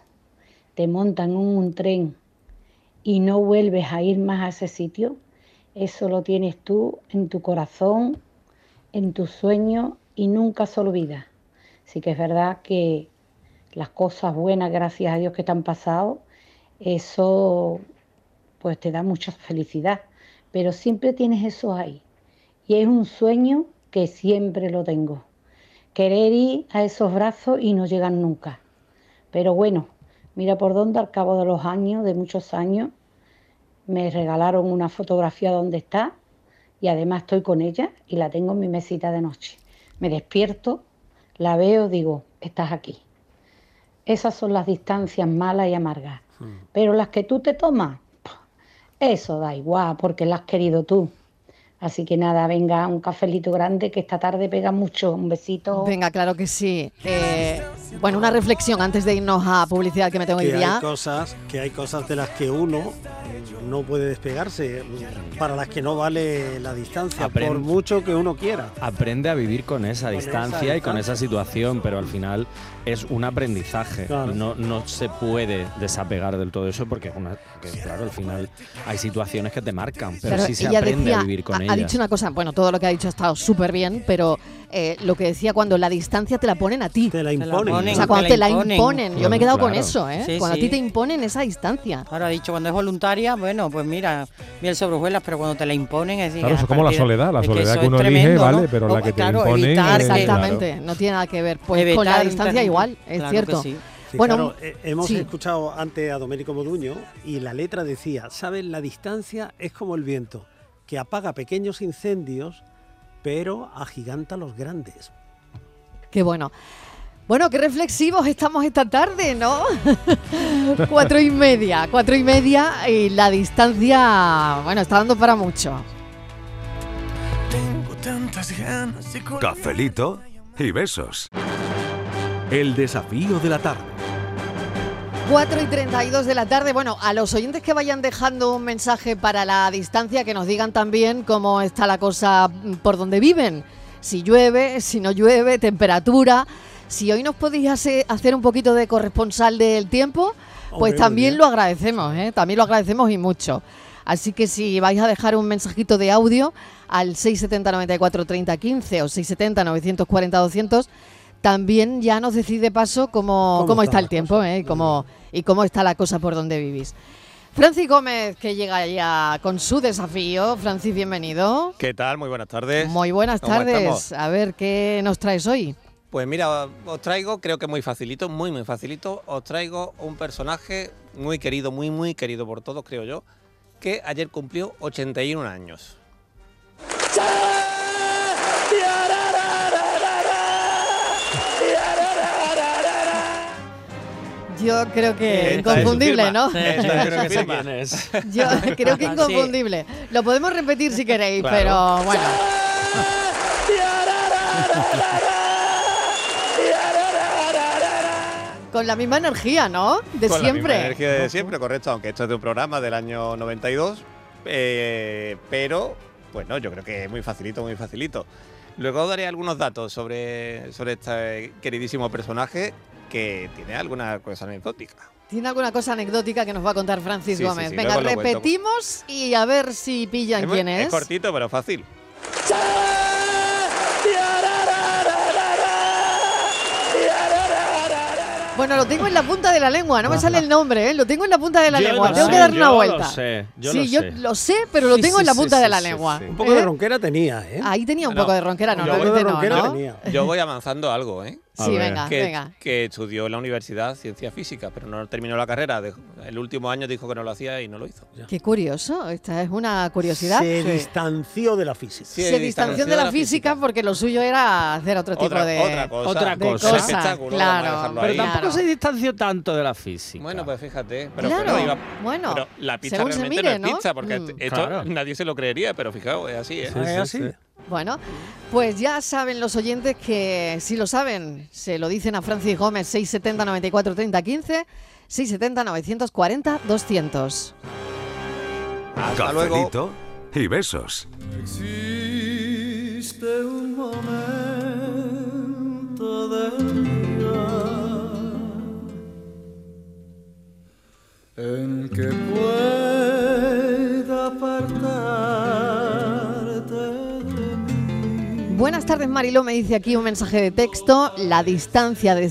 Speaker 11: te montan un tren y no vuelves a ir más a ese sitio, eso lo tienes tú en tu corazón, en tus sueños y nunca se olvida. Sí que es verdad que las cosas buenas, gracias a Dios que te han pasado, eso pues te da mucha felicidad, pero siempre tienes eso ahí. Y es un sueño que siempre lo tengo. Querer ir a esos brazos y no llegan nunca. Pero bueno, mira por dónde al cabo de los años, de muchos años, me regalaron una fotografía donde está y además estoy con ella y la tengo en mi mesita de noche. Me despierto, la veo, digo, estás aquí. Esas son las distancias malas y amargas. Pero las que tú te tomas, eso da igual, porque las has querido tú. Así que nada, venga, un cafelito grande que esta tarde pega mucho. Un besito.
Speaker 1: Venga, claro que sí. Eh, bueno, una reflexión antes de irnos a publicidad que me tengo que ir
Speaker 5: hay
Speaker 1: ya.
Speaker 5: cosas que hay cosas de las que uno mm, no puede despegarse para las que no vale la distancia
Speaker 4: Aprende.
Speaker 5: por mucho que uno quiera
Speaker 4: Aprende a vivir con esa
Speaker 5: Con
Speaker 4: distancia
Speaker 5: esa
Speaker 4: y con esa situación, pero al final es un aprendizaje.
Speaker 5: Claro.
Speaker 4: No, no se puede desapegar del todo eso porque, es una, claro, al final hay situaciones que te marcan, pero
Speaker 1: Claro,
Speaker 4: sí se aprende
Speaker 1: decía-
Speaker 4: a vivir con
Speaker 1: ha, ha dicho una cosa, bueno, todo lo que ha dicho ha estado súper bien, pero eh, lo que decía cuando la distancia te la ponen a ti.
Speaker 5: te la imponen
Speaker 3: ponen.
Speaker 1: O sea, cuando
Speaker 3: te
Speaker 1: te
Speaker 3: la imponen.
Speaker 1: Yo me he quedado con eso, ¿eh?
Speaker 3: Sí,
Speaker 1: cuando a ti te imponen esa distancia.
Speaker 3: Ahora ha dicho, cuando es voluntaria, bueno, pues mira, miel sobre hojuelas, pero cuando te la imponen es
Speaker 2: Claro,
Speaker 3: que
Speaker 2: eso
Speaker 3: a
Speaker 2: es como la soledad, la soledad que uno elige,
Speaker 3: tremendo,
Speaker 2: vale,
Speaker 3: ¿no?
Speaker 2: pero la
Speaker 3: O,
Speaker 2: que te
Speaker 3: claro,
Speaker 2: imponen,
Speaker 3: evitar
Speaker 1: Exactamente, no tiene nada que ver. Pues con la distancia igual, es
Speaker 3: claro
Speaker 1: cierto.
Speaker 3: que sí.
Speaker 5: Fijaros, eh, hemos
Speaker 1: sí.
Speaker 5: escuchado antes a Domenico Moduño y la letra decía, ¿sabes? La distancia es como el viento, que apaga pequeños incendios, pero agiganta los grandes.
Speaker 1: Qué bueno. Bueno, qué reflexivos estamos esta tarde, ¿no? cuatro y media, cuatro y media y la distancia, bueno, está dando para mucho.
Speaker 12: Cafelito y besos. El desafío de la tarde.
Speaker 1: 4 y 32 de la tarde. Bueno, a los oyentes que vayan dejando un mensaje para la distancia, que nos digan también cómo está la cosa mm, por donde viven. Si llueve, si no llueve, temperatura. Si hoy nos podéis hace- hacer un poquito de corresponsal del tiempo, pues
Speaker 13: Hombre,
Speaker 1: también lo agradecemos, ¿eh? también lo agradecemos y mucho. Así que si vais a dejar un mensajito de audio al 670 94 30 15 o 670 940 200, también ya nos decís de paso cómo,
Speaker 13: ¿Cómo
Speaker 1: cómo
Speaker 13: está
Speaker 1: está el tiempo ¿eh? y, cómo, y cómo está la cosa por donde vivís. Francis Gómez, que llega ya con su desafío. Francis, bienvenido.
Speaker 13: ¿Qué tal? Muy buenas tardes.
Speaker 1: Muy buenas
Speaker 13: ¿Cómo
Speaker 1: tardes.
Speaker 13: estamos?
Speaker 1: A ver, ¿qué nos traes hoy?
Speaker 13: Pues mira, os traigo, creo que muy facilito, muy muy facilito, os traigo un personaje muy querido, muy muy querido por todos, creo yo, que ayer cumplió 81 años.
Speaker 1: Yo creo que inconfundible. ¿no?
Speaker 13: Esta es
Speaker 4: Creo que sé
Speaker 13: firma.
Speaker 4: quién es.
Speaker 1: Yo creo que
Speaker 13: Sí.
Speaker 1: inconfundible. Lo podemos repetir si queréis,
Speaker 13: Claro.
Speaker 1: pero bueno. Con la misma energía, ¿no? De
Speaker 13: Con
Speaker 1: siempre.
Speaker 13: la misma energía de siempre, correcto, aunque esto es de un programa del año 92, eh, pero bueno, yo creo que es muy facilito, muy facilito. Luego daré algunos datos sobre, sobre este queridísimo personaje que tiene alguna cosa anecdótica.
Speaker 1: Tiene alguna cosa anecdótica que nos va a contar Francis
Speaker 13: Sí,
Speaker 1: Gómez.
Speaker 13: sí,
Speaker 1: Venga,
Speaker 13: cuento.
Speaker 1: repetimos y a ver si pillan
Speaker 13: muy-
Speaker 1: quién es.
Speaker 13: es cortito, pero fácil.
Speaker 1: Bueno, lo tengo en la punta de la lengua, no me sale el nombre, ¿eh? lo tengo en la punta de la
Speaker 4: Yo
Speaker 1: lengua. tengo que dar
Speaker 4: yo
Speaker 1: una
Speaker 4: lo
Speaker 1: vuelta.
Speaker 4: sé, yo
Speaker 1: sí,
Speaker 4: lo
Speaker 1: yo
Speaker 4: sé.
Speaker 1: lo sé, pero lo tengo
Speaker 4: sí,
Speaker 1: en la punta
Speaker 4: sí,
Speaker 1: de la
Speaker 4: sí,
Speaker 1: lengua.
Speaker 4: sí.
Speaker 5: Un poco de ronquera tenía, ¿eh?
Speaker 1: Ahí tenía un
Speaker 13: No,
Speaker 1: poco de ronquera,
Speaker 13: yo voy-
Speaker 1: normalmente no,
Speaker 5: ronquera
Speaker 1: ¿no?
Speaker 5: tenía.
Speaker 13: Yo voy avanzando algo, ¿eh?
Speaker 1: Sí, ver. venga,
Speaker 13: que,
Speaker 1: venga.
Speaker 13: que estudió en la universidad ciencia física, pero no terminó la carrera. Dejó- El último año dijo que no lo hacía y no lo hizo.
Speaker 1: Qué curioso, esta es una curiosidad.
Speaker 5: Se
Speaker 1: Sí.
Speaker 5: distanció de la física.
Speaker 13: Sí,
Speaker 1: Se distanció de la física porque lo suyo era hacer otro tipo
Speaker 13: Otra-
Speaker 1: de
Speaker 13: otra cosa.
Speaker 4: Otra
Speaker 1: de
Speaker 4: cosa.
Speaker 1: cosas,
Speaker 13: Espectáculo, vamos a
Speaker 1: claro.
Speaker 4: Pero
Speaker 13: ahí.
Speaker 4: tampoco
Speaker 1: claro.
Speaker 4: se distanció tanto de la física.
Speaker 13: Bueno, pues fíjate. Pero,
Speaker 1: Claro,
Speaker 13: pero iba-
Speaker 1: bueno,
Speaker 13: pero la pizza realmente
Speaker 1: mire,
Speaker 13: no es pizza, porque
Speaker 1: Mm.
Speaker 13: esto
Speaker 4: Claro.
Speaker 13: nadie se lo creería, pero fijaos, es así, ¿eh?
Speaker 5: Ah, es así.
Speaker 1: Bueno, pues ya saben los oyentes que si lo saben, se lo dicen a Francis Gómez 670 94 30 15, 670 940 200.
Speaker 13: Hasta luego.
Speaker 12: Y besos.
Speaker 8: Existe un momento del
Speaker 1: Buenas tardes, Mariló. Me dice aquí un mensaje de texto. La distancia de,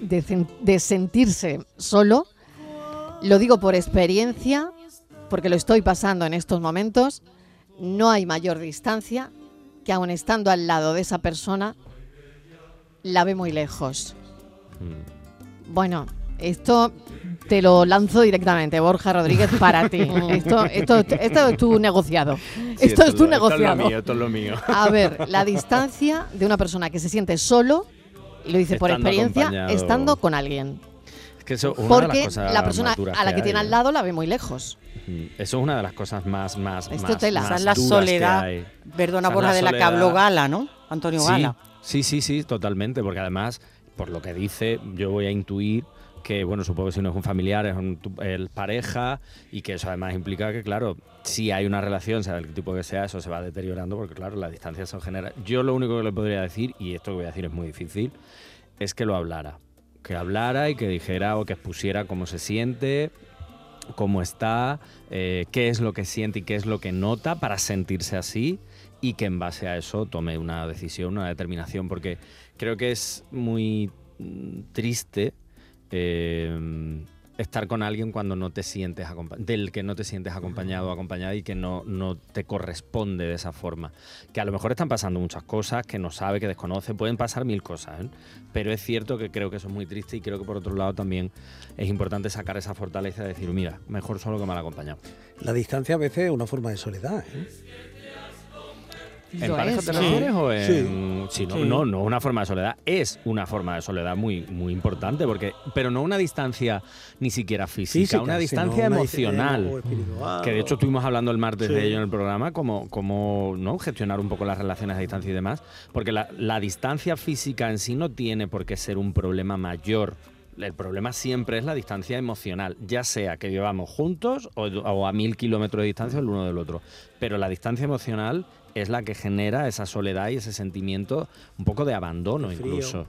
Speaker 1: de sen- de sentirse solo, lo digo por experiencia, porque lo estoy pasando en estos momentos. No hay mayor distancia que aun estando al lado de esa persona, la ve muy lejos. Bueno, esto te lo lanzo directamente, Borja Rodríguez, para ti. Esto, esto, esto es tu negociado.
Speaker 4: Sí,
Speaker 1: esto es tu
Speaker 4: lo-
Speaker 1: negociado.
Speaker 4: Esto es lo mío, esto es lo mío.
Speaker 1: A ver, la distancia de una persona que se siente solo, y lo dice por experiencia,
Speaker 4: acompañado.
Speaker 1: estando con alguien.
Speaker 4: Es que eso es una de las
Speaker 1: Porque
Speaker 4: cosas
Speaker 1: la persona
Speaker 4: más duras
Speaker 1: a la que, tiene al
Speaker 4: ¿eh?
Speaker 1: lado la ve muy lejos.
Speaker 4: Eso es una de las cosas más, más,
Speaker 1: Esto
Speaker 4: más,
Speaker 1: tela.
Speaker 4: más
Speaker 3: Esa es la soledad,
Speaker 4: que hay.
Speaker 3: perdona
Speaker 4: Esa es
Speaker 3: Borja,
Speaker 4: la
Speaker 3: de la que
Speaker 4: soledad.
Speaker 3: habló Gala, ¿no? Antonio
Speaker 4: Sí,
Speaker 3: Gala.
Speaker 4: Sí, sí, sí, totalmente, porque además, por lo que dice, yo voy a intuir que, bueno, supongo que si no es un familiar, es un pareja, y que eso además implica que, claro, si hay una relación, sea del tipo que sea, eso se va deteriorando, porque, claro, las distancias son generales. Yo lo único que le podría decir, y esto que voy a decir es muy difícil, es que lo hablara. Que hablara y que dijera o que expusiera cómo se siente, cómo está, eh, qué es lo que siente y qué es lo que nota para sentirse así y que en base a eso tome una decisión, una determinación, porque creo que es muy mm, triste eh, estar con alguien cuando no te sientes del que no te sientes acompañado o acompañada y que no, no te corresponde de esa forma. Que a lo mejor están pasando muchas cosas, que no sabe, que desconoce, pueden pasar mil cosas, ¿eh? pero es cierto que creo que eso es muy triste y creo que por otro lado también es importante sacar esa fortaleza de decir, mira, mejor solo que mal acompañado.
Speaker 5: La distancia a veces es una forma de soledad. ¿eh?
Speaker 4: ¿En
Speaker 1: Lo
Speaker 4: pareja
Speaker 1: es,
Speaker 4: te refieres o en.? Sí, no,
Speaker 5: Sí.
Speaker 4: no, no es una forma de soledad, es una forma de soledad muy, muy importante, porque, pero no una distancia ni siquiera física,
Speaker 5: Física,
Speaker 4: una distancia
Speaker 5: una
Speaker 4: emocional. Que de hecho estuvimos hablando el martes
Speaker 5: Sí.
Speaker 4: de ello en el programa, como, como ¿no? gestionar un poco las relaciones a distancia y demás, porque la, la distancia física en sí no tiene por qué ser un problema mayor. El problema siempre es la distancia emocional, ya sea que vivamos juntos o, o a mil kilómetros de distancia el uno del otro. Pero la distancia emocional es la que genera esa soledad y ese sentimiento un poco de abandono
Speaker 5: De
Speaker 4: incluso.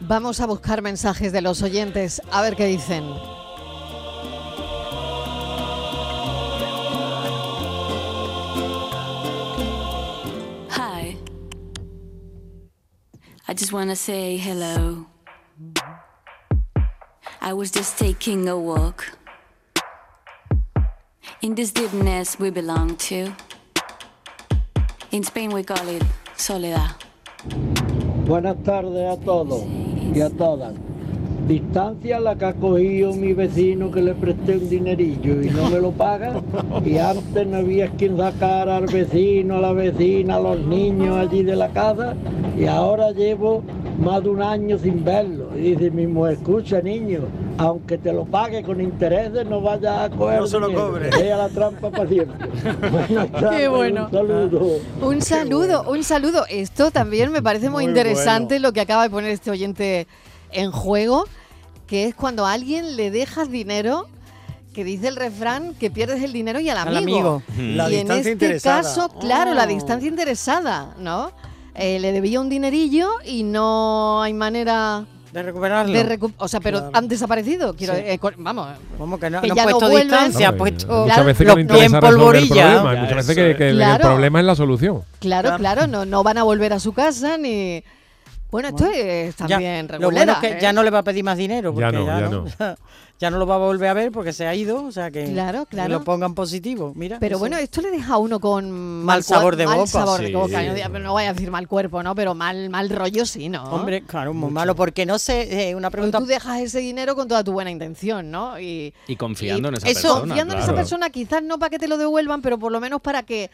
Speaker 1: Vamos a buscar mensajes de los oyentes, a ver qué dicen.
Speaker 14: Hi. I just want to say hello. I was just taking a walk in this deepness we belong to. In Spain, we call it soledad.
Speaker 15: Buenas tardes a todos y a todas. Distancia la que ha cogido mi vecino que le presté un dinerillo y no me lo paga. Y antes no había quien sacara al vecino, a la vecina, a los niños allí de la casa. Y ahora llevo más de un año sin verlo. Y dice mi mujer, escucha niño, aunque te lo pague con intereses, no vayas a coger
Speaker 5: No se lo cobre.
Speaker 15: Vea la trampa para siempre. Tardes,
Speaker 1: bueno.
Speaker 15: Un saludo.
Speaker 1: Un saludo, un saludo. Esto también me parece muy,
Speaker 5: Muy
Speaker 1: interesante lo que acaba de poner este oyente en juego, que es cuando a alguien le dejas dinero, que dice el refrán que pierdes el dinero y al
Speaker 3: Al
Speaker 1: amigo.
Speaker 5: La
Speaker 1: y en este
Speaker 5: interesada.
Speaker 1: caso, claro, la
Speaker 3: Oh.
Speaker 1: distancia interesada, ¿no? Eh, le debía un dinerillo y no hay manera
Speaker 3: De recuperarlo.
Speaker 1: de recu- o sea, pero
Speaker 5: Claro.
Speaker 1: han desaparecido. Quiero,
Speaker 3: Sí.
Speaker 1: eh, vamos,
Speaker 3: Vamos, que no,
Speaker 1: que
Speaker 3: no
Speaker 1: ya
Speaker 3: han
Speaker 1: no
Speaker 3: puesto distancia, ha
Speaker 2: No,
Speaker 3: puesto
Speaker 2: muchas
Speaker 1: Claro,
Speaker 2: veces que
Speaker 3: los
Speaker 2: no
Speaker 3: pies
Speaker 2: interesa
Speaker 3: en
Speaker 2: resolver el
Speaker 3: polvorilla.
Speaker 2: problema,
Speaker 4: Ya,
Speaker 2: muchas veces que, el problema es la solución.
Speaker 1: claro,
Speaker 3: Claro.
Speaker 1: claro, no, no van a volver a su casa ni. Bueno, esto es
Speaker 3: Ya,
Speaker 1: también
Speaker 3: lo bueno es que
Speaker 1: ¿eh?
Speaker 3: ya no le va a pedir más dinero, porque
Speaker 2: Ya
Speaker 3: ya
Speaker 2: no,
Speaker 3: no,
Speaker 2: ya no.
Speaker 3: ya no lo va a volver a ver porque se ha ido, o sea que,
Speaker 1: Claro,
Speaker 3: que
Speaker 1: claro.
Speaker 3: lo pongan positivo. Mira,
Speaker 1: Pero
Speaker 3: eso.
Speaker 1: bueno, esto le deja a uno con
Speaker 3: Mal sabor de
Speaker 1: mal
Speaker 3: boca.
Speaker 1: sabor de boca. No, no voy a decir mal cuerpo, ¿no? Pero mal, mal rollo sí, ¿no?
Speaker 3: hombre, claro, muy malo, porque no sé, eh, una
Speaker 1: Porque
Speaker 3: pregunta
Speaker 1: tú dejas ese dinero con toda tu buena intención, ¿no? Y,
Speaker 4: Y confiando
Speaker 1: y
Speaker 4: en esa
Speaker 1: eso,
Speaker 4: persona.
Speaker 1: confiando en esa persona, quizás no para que te lo devuelvan, pero por lo menos para que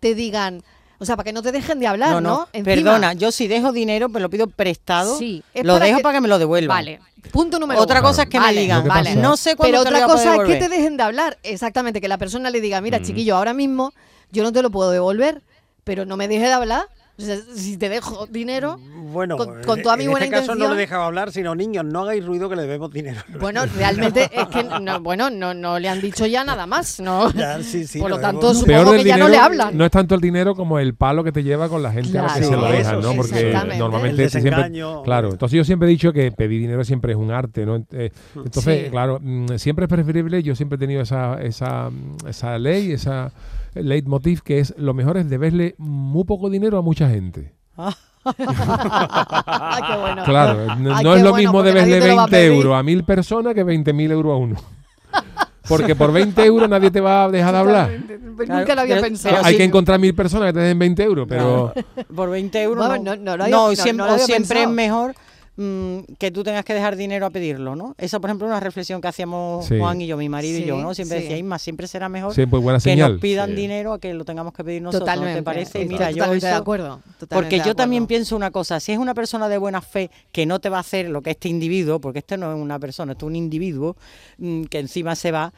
Speaker 1: te digan, o sea, para que no te dejen de hablar,
Speaker 3: no,
Speaker 1: ¿no?
Speaker 3: perdona, yo si dejo dinero, me lo pido prestado,
Speaker 1: Sí,
Speaker 3: lo
Speaker 1: para
Speaker 3: dejo
Speaker 1: que-
Speaker 3: para que me lo devuelvan.
Speaker 1: Vale, punto número
Speaker 3: Otra
Speaker 1: uno.
Speaker 3: cosa es que
Speaker 1: Vale,
Speaker 3: me digan,
Speaker 1: vale.
Speaker 3: no sé cuándo
Speaker 1: Pero
Speaker 3: te lo
Speaker 1: otra
Speaker 3: voy a poder
Speaker 1: cosa es que te dejen de hablar. Exactamente, que la persona le diga, mira,
Speaker 4: Mm.
Speaker 1: chiquillo, ahora mismo yo no te lo puedo devolver, pero no me dejes de hablar. O sea, si te dejo dinero,
Speaker 5: Bueno,
Speaker 1: con, con toda mi
Speaker 5: en
Speaker 1: buena
Speaker 5: este caso no
Speaker 1: intención.
Speaker 5: le dejaba hablar, sino niños, no hagáis ruido que le debemos dinero.
Speaker 1: Bueno, realmente es que no, bueno, no, no le han dicho ya nada más, ¿no?
Speaker 5: Ya, sí, sí,
Speaker 1: Por lo
Speaker 5: lo
Speaker 1: tanto, supongo
Speaker 2: Peor
Speaker 1: que ya no le hablan.
Speaker 2: no es tanto el dinero como el palo que te lleva con la gente a la que
Speaker 1: Claro,
Speaker 2: se lo dejan, ¿no? Porque
Speaker 1: exactamente.
Speaker 2: normalmente
Speaker 5: El
Speaker 2: siempre- claro, entonces yo siempre he dicho que pedir dinero siempre es un arte, ¿no? Eh, Entonces,
Speaker 1: Sí.
Speaker 2: claro, mm, siempre es preferible, yo siempre he tenido esa, esa, mm, esa ley, esa leitmotiv que es lo mejor es deberle muy poco dinero a mucha gente.
Speaker 1: Ay, qué bueno.
Speaker 2: Claro, no,
Speaker 1: Ay,
Speaker 2: no
Speaker 1: qué
Speaker 2: es lo
Speaker 1: bueno,
Speaker 2: mismo deberle
Speaker 1: nadie te lo va a
Speaker 2: 20
Speaker 1: pedir.
Speaker 2: euros a mil personas que 20.000 euros a uno. Porque por 20 euros nadie te va a dejar de hablar.
Speaker 1: Totalmente. Nunca lo había
Speaker 3: pero-
Speaker 1: pensado.
Speaker 3: pero
Speaker 2: Hay
Speaker 3: sí-
Speaker 2: que encontrar mil personas que te den 20 euros, pero
Speaker 3: Por 20 euros
Speaker 1: Bueno,
Speaker 3: no.
Speaker 1: no- no lo había- no-
Speaker 3: siempre,
Speaker 1: no lo
Speaker 3: o
Speaker 1: había
Speaker 3: siempre es mejor mm, que tú tengas que dejar dinero a pedirlo, ¿no? Esa, por ejemplo, es una reflexión que hacíamos
Speaker 2: Sí.
Speaker 3: Juan y yo, mi marido y yo, ¿no? Siempre
Speaker 1: sí.
Speaker 3: decía, Isma, siempre será mejor
Speaker 2: pues buena
Speaker 3: que
Speaker 2: señal.
Speaker 3: nos pidan
Speaker 4: Sí.
Speaker 3: dinero a que lo tengamos que pedir nosotros, ¿no
Speaker 1: Totalmente.
Speaker 3: te parece?
Speaker 1: Estoy
Speaker 3: mira, yo
Speaker 1: totalmente de
Speaker 3: eso-
Speaker 1: acuerdo. totalmente
Speaker 3: Porque yo también pienso una cosa, si es una persona de buena fe que no te va a hacer lo que este individuo, porque este no es una persona, este es un individuo mm, que encima se va,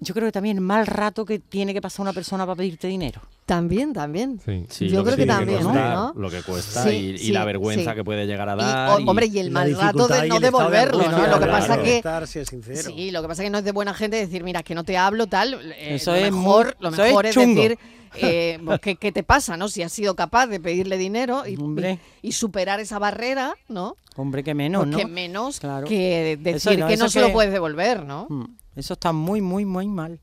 Speaker 3: yo creo que también mal rato que tiene que pasar una persona para pedirte dinero.
Speaker 1: También, también.
Speaker 2: sí.
Speaker 4: Sí,
Speaker 1: Yo creo que también,
Speaker 4: costar,
Speaker 1: ¿no?
Speaker 4: Lo que cuesta
Speaker 1: Sí,
Speaker 4: y, la vergüenza
Speaker 1: sí.
Speaker 4: que puede llegar a dar. y-
Speaker 1: hombre, y el mal rato de no
Speaker 5: el de
Speaker 1: devolverlo, ¿no? Lo que
Speaker 5: claro,
Speaker 1: pasa que
Speaker 5: estar, si es sincero.
Speaker 1: Sí, lo que pasa es que no es de buena gente decir, mira, que no te hablo, tal. eh,
Speaker 3: Eso
Speaker 1: lo
Speaker 3: es
Speaker 1: mejor,
Speaker 3: muy-
Speaker 1: lo
Speaker 3: eso es
Speaker 1: mejor es, decir, eh, pues, ¿qué, qué te pasa, no? Si has sido capaz de pedirle dinero y,
Speaker 3: Hombre.
Speaker 1: y- y superar esa barrera, ¿no?
Speaker 3: Hombre, que menos,
Speaker 1: Pues
Speaker 3: ¿no?
Speaker 1: que menos
Speaker 3: Claro.
Speaker 1: que decir
Speaker 3: Eso no,
Speaker 1: que no se lo
Speaker 3: que-
Speaker 1: puedes devolver, ¿no?
Speaker 3: Mm, Eso está muy, muy, muy mal.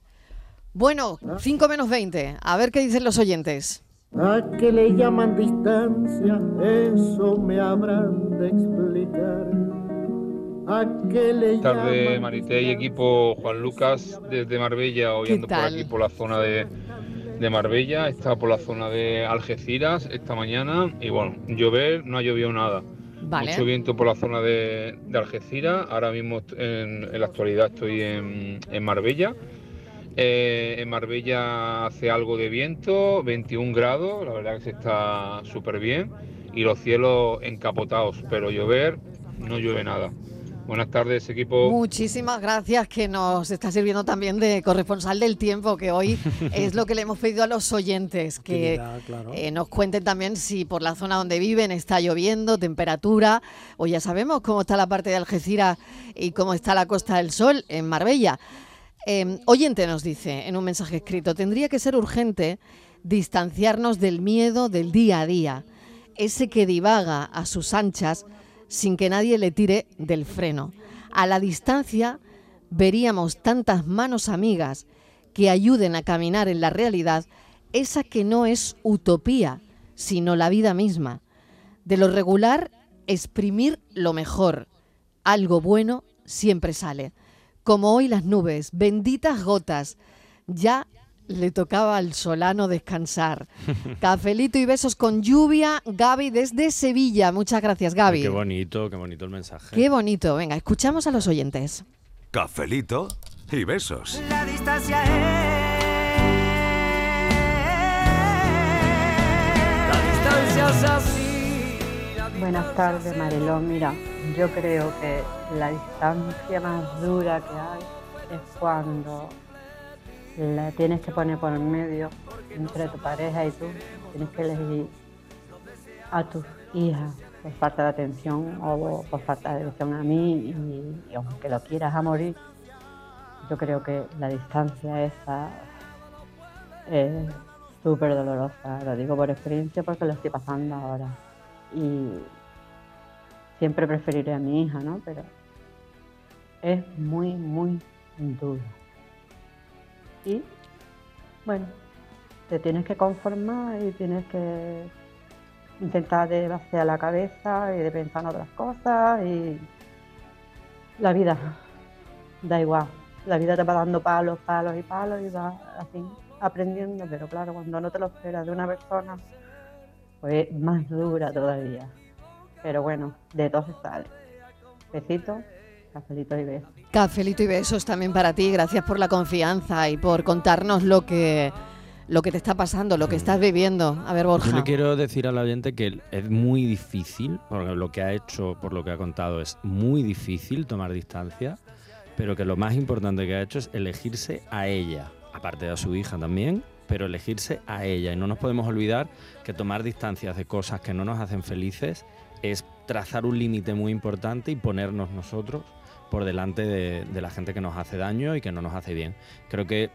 Speaker 1: Bueno, 5 menos 20. A ver qué dicen los oyentes.
Speaker 15: ¿A qué le llaman distancia? Eso me habrán de explicar.
Speaker 16: Buenas tardes, Marité y equipo. Juan Lucas desde Marbella, hoy
Speaker 1: ¿Qué
Speaker 16: ando por aquí por la zona de, de Marbella, estado por la zona de Algeciras esta mañana y bueno, llover no ha llovido nada. Mucho viento por la zona de, Algeciras, ahora mismo en, la actualidad estoy en, en Marbella. Eh, en Marbella hace algo de viento, 21 grados, la verdad que se está súper bien y los cielos encapotados, pero llover no llueve nada. Buenas tardes, equipo.
Speaker 1: Muchísimas gracias que nos está sirviendo también de corresponsal del tiempo, que hoy es lo que le hemos pedido a los oyentes, que
Speaker 5: claro.
Speaker 1: eh, nos cuenten también si por la zona donde viven está lloviendo, temperatura, o ya sabemos cómo está la parte de Algeciras y cómo está la Costa del Sol en Marbella. Eh, oyente nos dice en un mensaje escrito, tendría que ser urgente distanciarnos del miedo del día a día, ese que divaga a sus anchas sin que nadie le tire del freno. A la distancia veríamos tantas manos amigas que ayuden a caminar en la realidad, esa que no es utopía, sino la vida misma. De lo regular, exprimir lo mejor. Algo bueno siempre sale. Como hoy las nubes, benditas gotas. Ya le tocaba al solano descansar. Cafelito y besos con lluvia, Gaby desde Sevilla. Muchas gracias, Gaby.
Speaker 4: Qué bonito, qué bonito el mensaje.
Speaker 1: Qué bonito. Venga, escuchamos a los oyentes.
Speaker 12: Cafelito y besos.
Speaker 17: La distancia es. La distancia es así.
Speaker 18: Buenas tardes, Marilón. Mira, yo creo que la distancia más dura que hay es cuando la tienes que poner por el medio entre tu pareja y tú. Tienes que elegir a tus hijas por falta de atención o por falta de atención a mí y, y aunque lo quieras a morir, yo creo que la distancia esa es súper dolorosa. Lo digo por experiencia porque lo estoy pasando ahora. Y siempre preferiré a mi hija, ¿no? Pero es muy, muy duro. Y bueno, te tienes que conformar y tienes que intentar de vaciar la cabeza y de pensar en otras cosas y la vida da igual. La vida te va dando palos, palos y palos y vas así aprendiendo, pero claro, cuando no te lo esperas de una persona, pues es más dura todavía. Pero bueno, de todo se sale. Besitos, cafelitos y besos.
Speaker 1: Cafelito y besos también para ti. Gracias por la confianza y por contarnos lo que, lo que te está pasando, lo que estás viviendo. A ver,
Speaker 4: Yo
Speaker 1: Borja.
Speaker 4: le quiero decir al oyente que es muy difícil, porque lo que ha hecho, por lo que ha contado, es muy difícil tomar distancia, pero que lo más importante que ha hecho es elegirse a ella, aparte de a su hija también, pero elegirse a ella. Y no nos podemos olvidar que tomar distancias de cosas que no nos hacen felices es trazar un límite muy importante y ponernos nosotros por delante de, de la gente que nos hace daño y que no nos hace bien. Creo que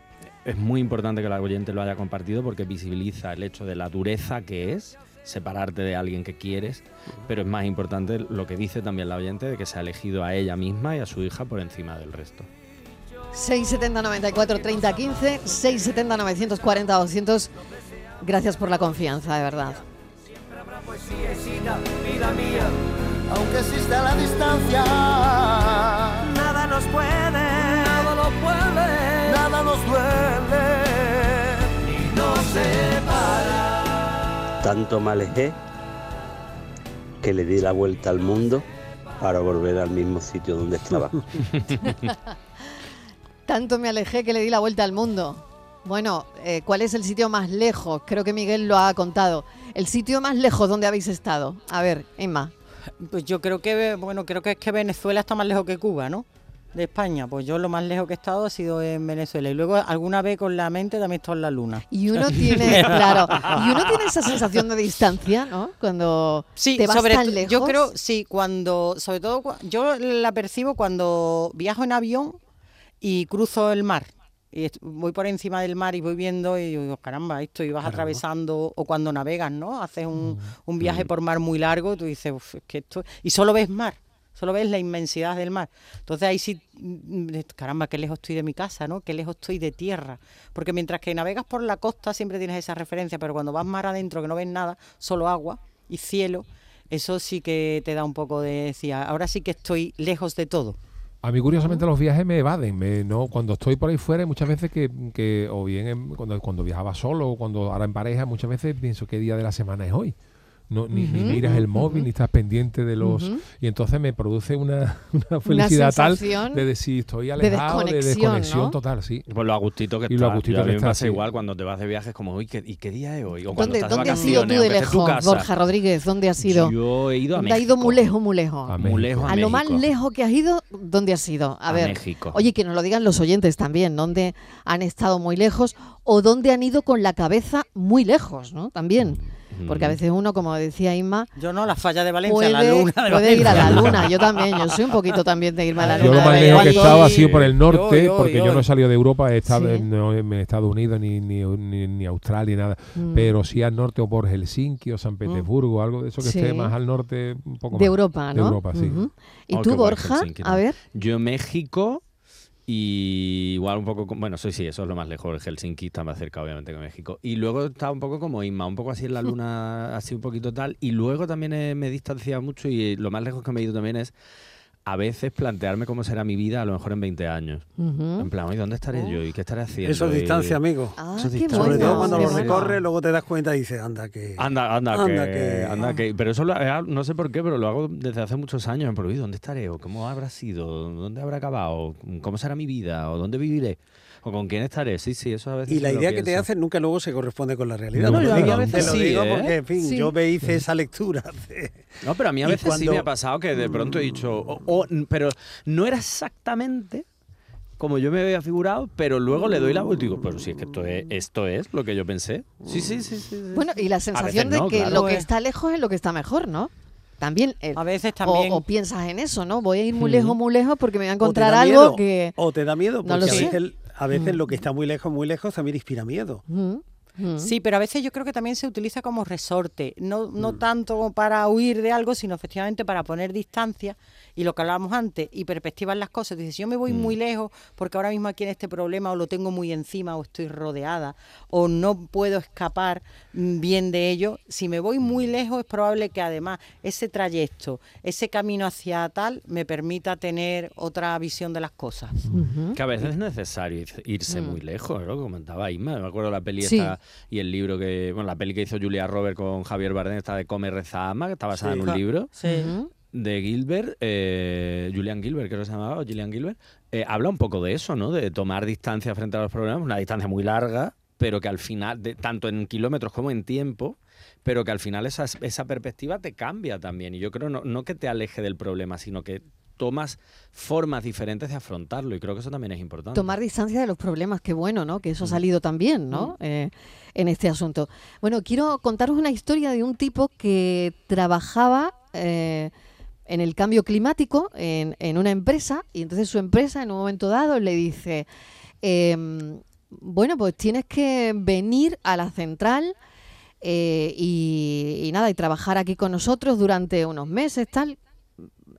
Speaker 4: es muy importante que el oyente lo haya compartido porque visibiliza el hecho de la dureza que es separarte de alguien que quieres, pero es más importante lo que dice también la oyente de que se ha elegido a ella misma y a su hija por encima del resto.
Speaker 1: 670 94 30 15, 670 940 200. Gracias por la confianza, de verdad.
Speaker 17: Poesía y cita, vida mía, aunque exista la distancia, nada nos puede, nada nos puede, nada nos duele, ni nos separa.
Speaker 19: Tanto me alejé que le di la vuelta al mundo para volver al mismo sitio donde estaba.
Speaker 1: Tanto me alejé que le di la vuelta al mundo. Bueno, eh, ¿cuál es el sitio más lejos? Creo que Miguel lo ha contado. El sitio más lejos donde habéis estado. A ver, Emma.
Speaker 3: Pues yo creo que, bueno, creo que es que Venezuela está más lejos que Cuba, ¿no? De España. Pues yo lo más lejos que he estado ha sido en Venezuela. Y luego alguna vez con la mente también he estado en la luna.
Speaker 1: Y uno tiene, claro, y uno tiene esa sensación de distancia, ¿no? Cuando
Speaker 3: Sí,
Speaker 1: te vas
Speaker 3: sobre
Speaker 1: tan lejos.
Speaker 3: yo creo, sí, cuando, sobre todo, yo la percibo cuando viajo en avión y cruzo el mar. Y voy por encima del mar y voy viendo y digo, caramba, esto y vas atravesando, o cuando navegas, ¿no? Haces un, un viaje por mar muy largo, tú dices, "Uf, es que esto... Y solo ves mar, solo ves la inmensidad del mar. Entonces ahí sí, mm, mm, caramba, qué lejos estoy de mi casa, ¿no? Qué lejos estoy de tierra. Porque mientras que navegas por la costa siempre tienes esa referencia, pero cuando vas mar adentro que no ves nada, solo agua y cielo, Eso sí que te da un poco de decía, ahora sí que estoy lejos de todo.
Speaker 2: A mí curiosamente los viajes me evaden, me, no, cuando estoy por ahí fuera muchas veces que, que o bien en- cuando, cuando viajaba solo o cuando ahora en pareja, muchas veces pienso qué día de la semana es hoy. No, ni, miras el móvil, ni estás pendiente de los... Y entonces me produce una, una felicidad tal de decir estoy
Speaker 1: de
Speaker 2: alejado, de
Speaker 1: desconexión,
Speaker 2: desconexión,
Speaker 1: ¿no?
Speaker 2: total, sí.
Speaker 4: Pues lo agustito que
Speaker 2: Y
Speaker 4: está.
Speaker 2: lo agustito
Speaker 4: Yo a
Speaker 2: que
Speaker 4: mí me
Speaker 2: está,
Speaker 4: pasa
Speaker 2: sí.
Speaker 4: igual cuando te vas de viajes como, uy, ¿qué- ¿y qué día es hoy? O cuando
Speaker 1: ¿Dónde,
Speaker 4: estás de
Speaker 1: dónde has ido tú de lejos. Borja Rodríguez? ¿Dónde has ido?
Speaker 4: Yo he ido a
Speaker 1: ¿Dónde ha
Speaker 4: México.
Speaker 1: ido muy lejos, muy lejos?
Speaker 2: A
Speaker 4: Muy lejos a,
Speaker 1: A lo más
Speaker 4: México.
Speaker 1: lejos que has ido, ¿dónde has ido? A,
Speaker 4: A
Speaker 1: ver.
Speaker 4: México.
Speaker 1: Oye, que nos lo digan los oyentes también, ¿dónde han estado muy lejos o dónde han ido con la cabeza muy lejos, ¿no? También. Porque a
Speaker 4: Mm.
Speaker 1: veces uno, como decía Inma,
Speaker 3: Yo no, la falla de Valencia,
Speaker 1: puede,
Speaker 3: la luna de
Speaker 1: puede ir a la luna. Yo también, yo soy un poquito también de irme a la
Speaker 2: Yo
Speaker 1: luna.
Speaker 2: lo más lejos que he estado ha sido por el norte,
Speaker 3: yo,
Speaker 2: porque yo
Speaker 3: yo.
Speaker 2: no he salido de Europa, he estado
Speaker 1: Sí.
Speaker 2: en, no en Estados Unidos ni, ni, ni, ni Australia, nada.
Speaker 1: Mm.
Speaker 2: Pero sí al norte o por Helsinki o San Petersburgo, algo de eso que esté más al norte, un poco
Speaker 1: De
Speaker 2: más.
Speaker 1: Europa, ¿no?
Speaker 2: De Europa, sí.
Speaker 1: ¿Y
Speaker 4: Oh,
Speaker 1: tú, Borja?
Speaker 4: Helsinki
Speaker 1: A ver.
Speaker 4: Yo México y igual un poco, bueno, sí, sí, eso es lo más lejos, Helsinki está más cerca obviamente que México. Y luego estaba un poco como Inma, un poco así en la luna, así un poquito tal. Y luego también he- me he distanciado mucho y lo más lejos que me he ido también es a veces plantearme cómo será mi vida a lo mejor en 20 años. En plan, oye, ¿dónde estaré yo? ¿Y qué estaré haciendo?
Speaker 5: Eso es
Speaker 4: Y-
Speaker 5: distancia, amigo.
Speaker 1: Ah,
Speaker 4: Eso es distancia.
Speaker 5: Sobre todo cuando
Speaker 1: qué
Speaker 5: lo recorres, luego te das cuenta y dices, anda, que...
Speaker 4: Anda, anda,
Speaker 5: Anda
Speaker 4: que,
Speaker 5: que-
Speaker 4: anda que- Pero eso lo, no sé por qué, pero lo hago desde hace muchos años. En plan, "Uy, ¿dónde estaré? ¿O cómo habrá sido? ¿Dónde habrá acabado? ¿Cómo será mi vida? ¿O dónde viviré? ¿O con quién estaré? Sí, sí, eso a veces
Speaker 5: Y la
Speaker 4: lo
Speaker 5: idea que te hacen nunca luego se corresponde con la realidad.
Speaker 4: No, yo
Speaker 5: lo
Speaker 4: a mí
Speaker 5: digo-
Speaker 4: a veces
Speaker 5: te lo
Speaker 4: sí,
Speaker 5: digo
Speaker 4: ¿eh?
Speaker 5: porque, en fin,
Speaker 1: Sí.
Speaker 5: yo me hice esa lectura.
Speaker 4: No, pero a mí a veces sí me ha pasado que de pronto he dicho... o- o- pero no era exactamente como yo me había figurado, pero luego le doy la vuelta y digo, pero si es que esto es, esto es lo que yo pensé. Sí, sí, sí. sí, sí.
Speaker 1: Bueno, y la sensación de
Speaker 4: no,
Speaker 1: que
Speaker 4: claro.
Speaker 1: lo que está lejos es lo que está mejor, ¿no? También. eh,
Speaker 3: A veces
Speaker 1: o-
Speaker 3: también.
Speaker 1: O, piensas en eso, ¿no? Voy a ir muy lejos, muy lejos porque me voy a encontrar algo
Speaker 5: miedo,
Speaker 1: que.
Speaker 5: O te da miedo,
Speaker 1: No
Speaker 5: porque
Speaker 1: lo
Speaker 5: a
Speaker 1: sé.
Speaker 5: veces, a veces
Speaker 1: Mm.
Speaker 5: lo que está muy lejos, muy lejos, también inspira miedo.
Speaker 1: Mm, mm.
Speaker 3: Sí, pero a veces yo creo que también se utiliza como resorte, no,
Speaker 5: Mm.
Speaker 3: no tanto para huir de algo, sino efectivamente para poner distancia y lo que hablábamos antes, y perspectiva en las cosas. Dices, si yo me voy
Speaker 5: Mm.
Speaker 3: muy lejos porque ahora mismo aquí en este problema o lo tengo muy encima o estoy rodeada o no puedo escapar mm, bien de ello, si me voy muy
Speaker 5: Mm.
Speaker 3: lejos es probable que además ese trayecto, ese camino hacia tal, me permita tener otra visión de las cosas.
Speaker 4: Que a veces es necesario ir- irse
Speaker 1: Mm.
Speaker 4: muy lejos, lo que comentaba Isma. Me acuerdo la peli
Speaker 1: Sí.
Speaker 4: esta y el libro que. Bueno, la peli que hizo Julia Robert con Javier Bardem, esta de Come, Reza, Ama, que está basada
Speaker 5: Sí.
Speaker 4: en un libro
Speaker 3: Sí.
Speaker 4: De Gilbert, eh, Julian Gilbert, creo que se llamaba, o Gillian Gilbert. eh, habla un poco de eso, ¿no? De tomar distancia frente a los problemas, una distancia muy larga, pero que al final, de, tanto en kilómetros como en tiempo, pero que al final esa, esa perspectiva te cambia también. Y yo creo no, no que te aleje del problema, sino que tomas formas diferentes de afrontarlo. Y creo que eso también es importante.
Speaker 1: Tomar distancia de los problemas, qué bueno, ¿no? Que eso ha salido también, ¿no? Eh, en este asunto. Bueno, quiero contaros una historia de un tipo que trabajaba eh, en el cambio climático en, una empresa y entonces su empresa en un momento dado le dice, em, bueno, pues tienes que venir a la central eh, y, nada, y trabajar aquí con nosotros durante unos meses, tal.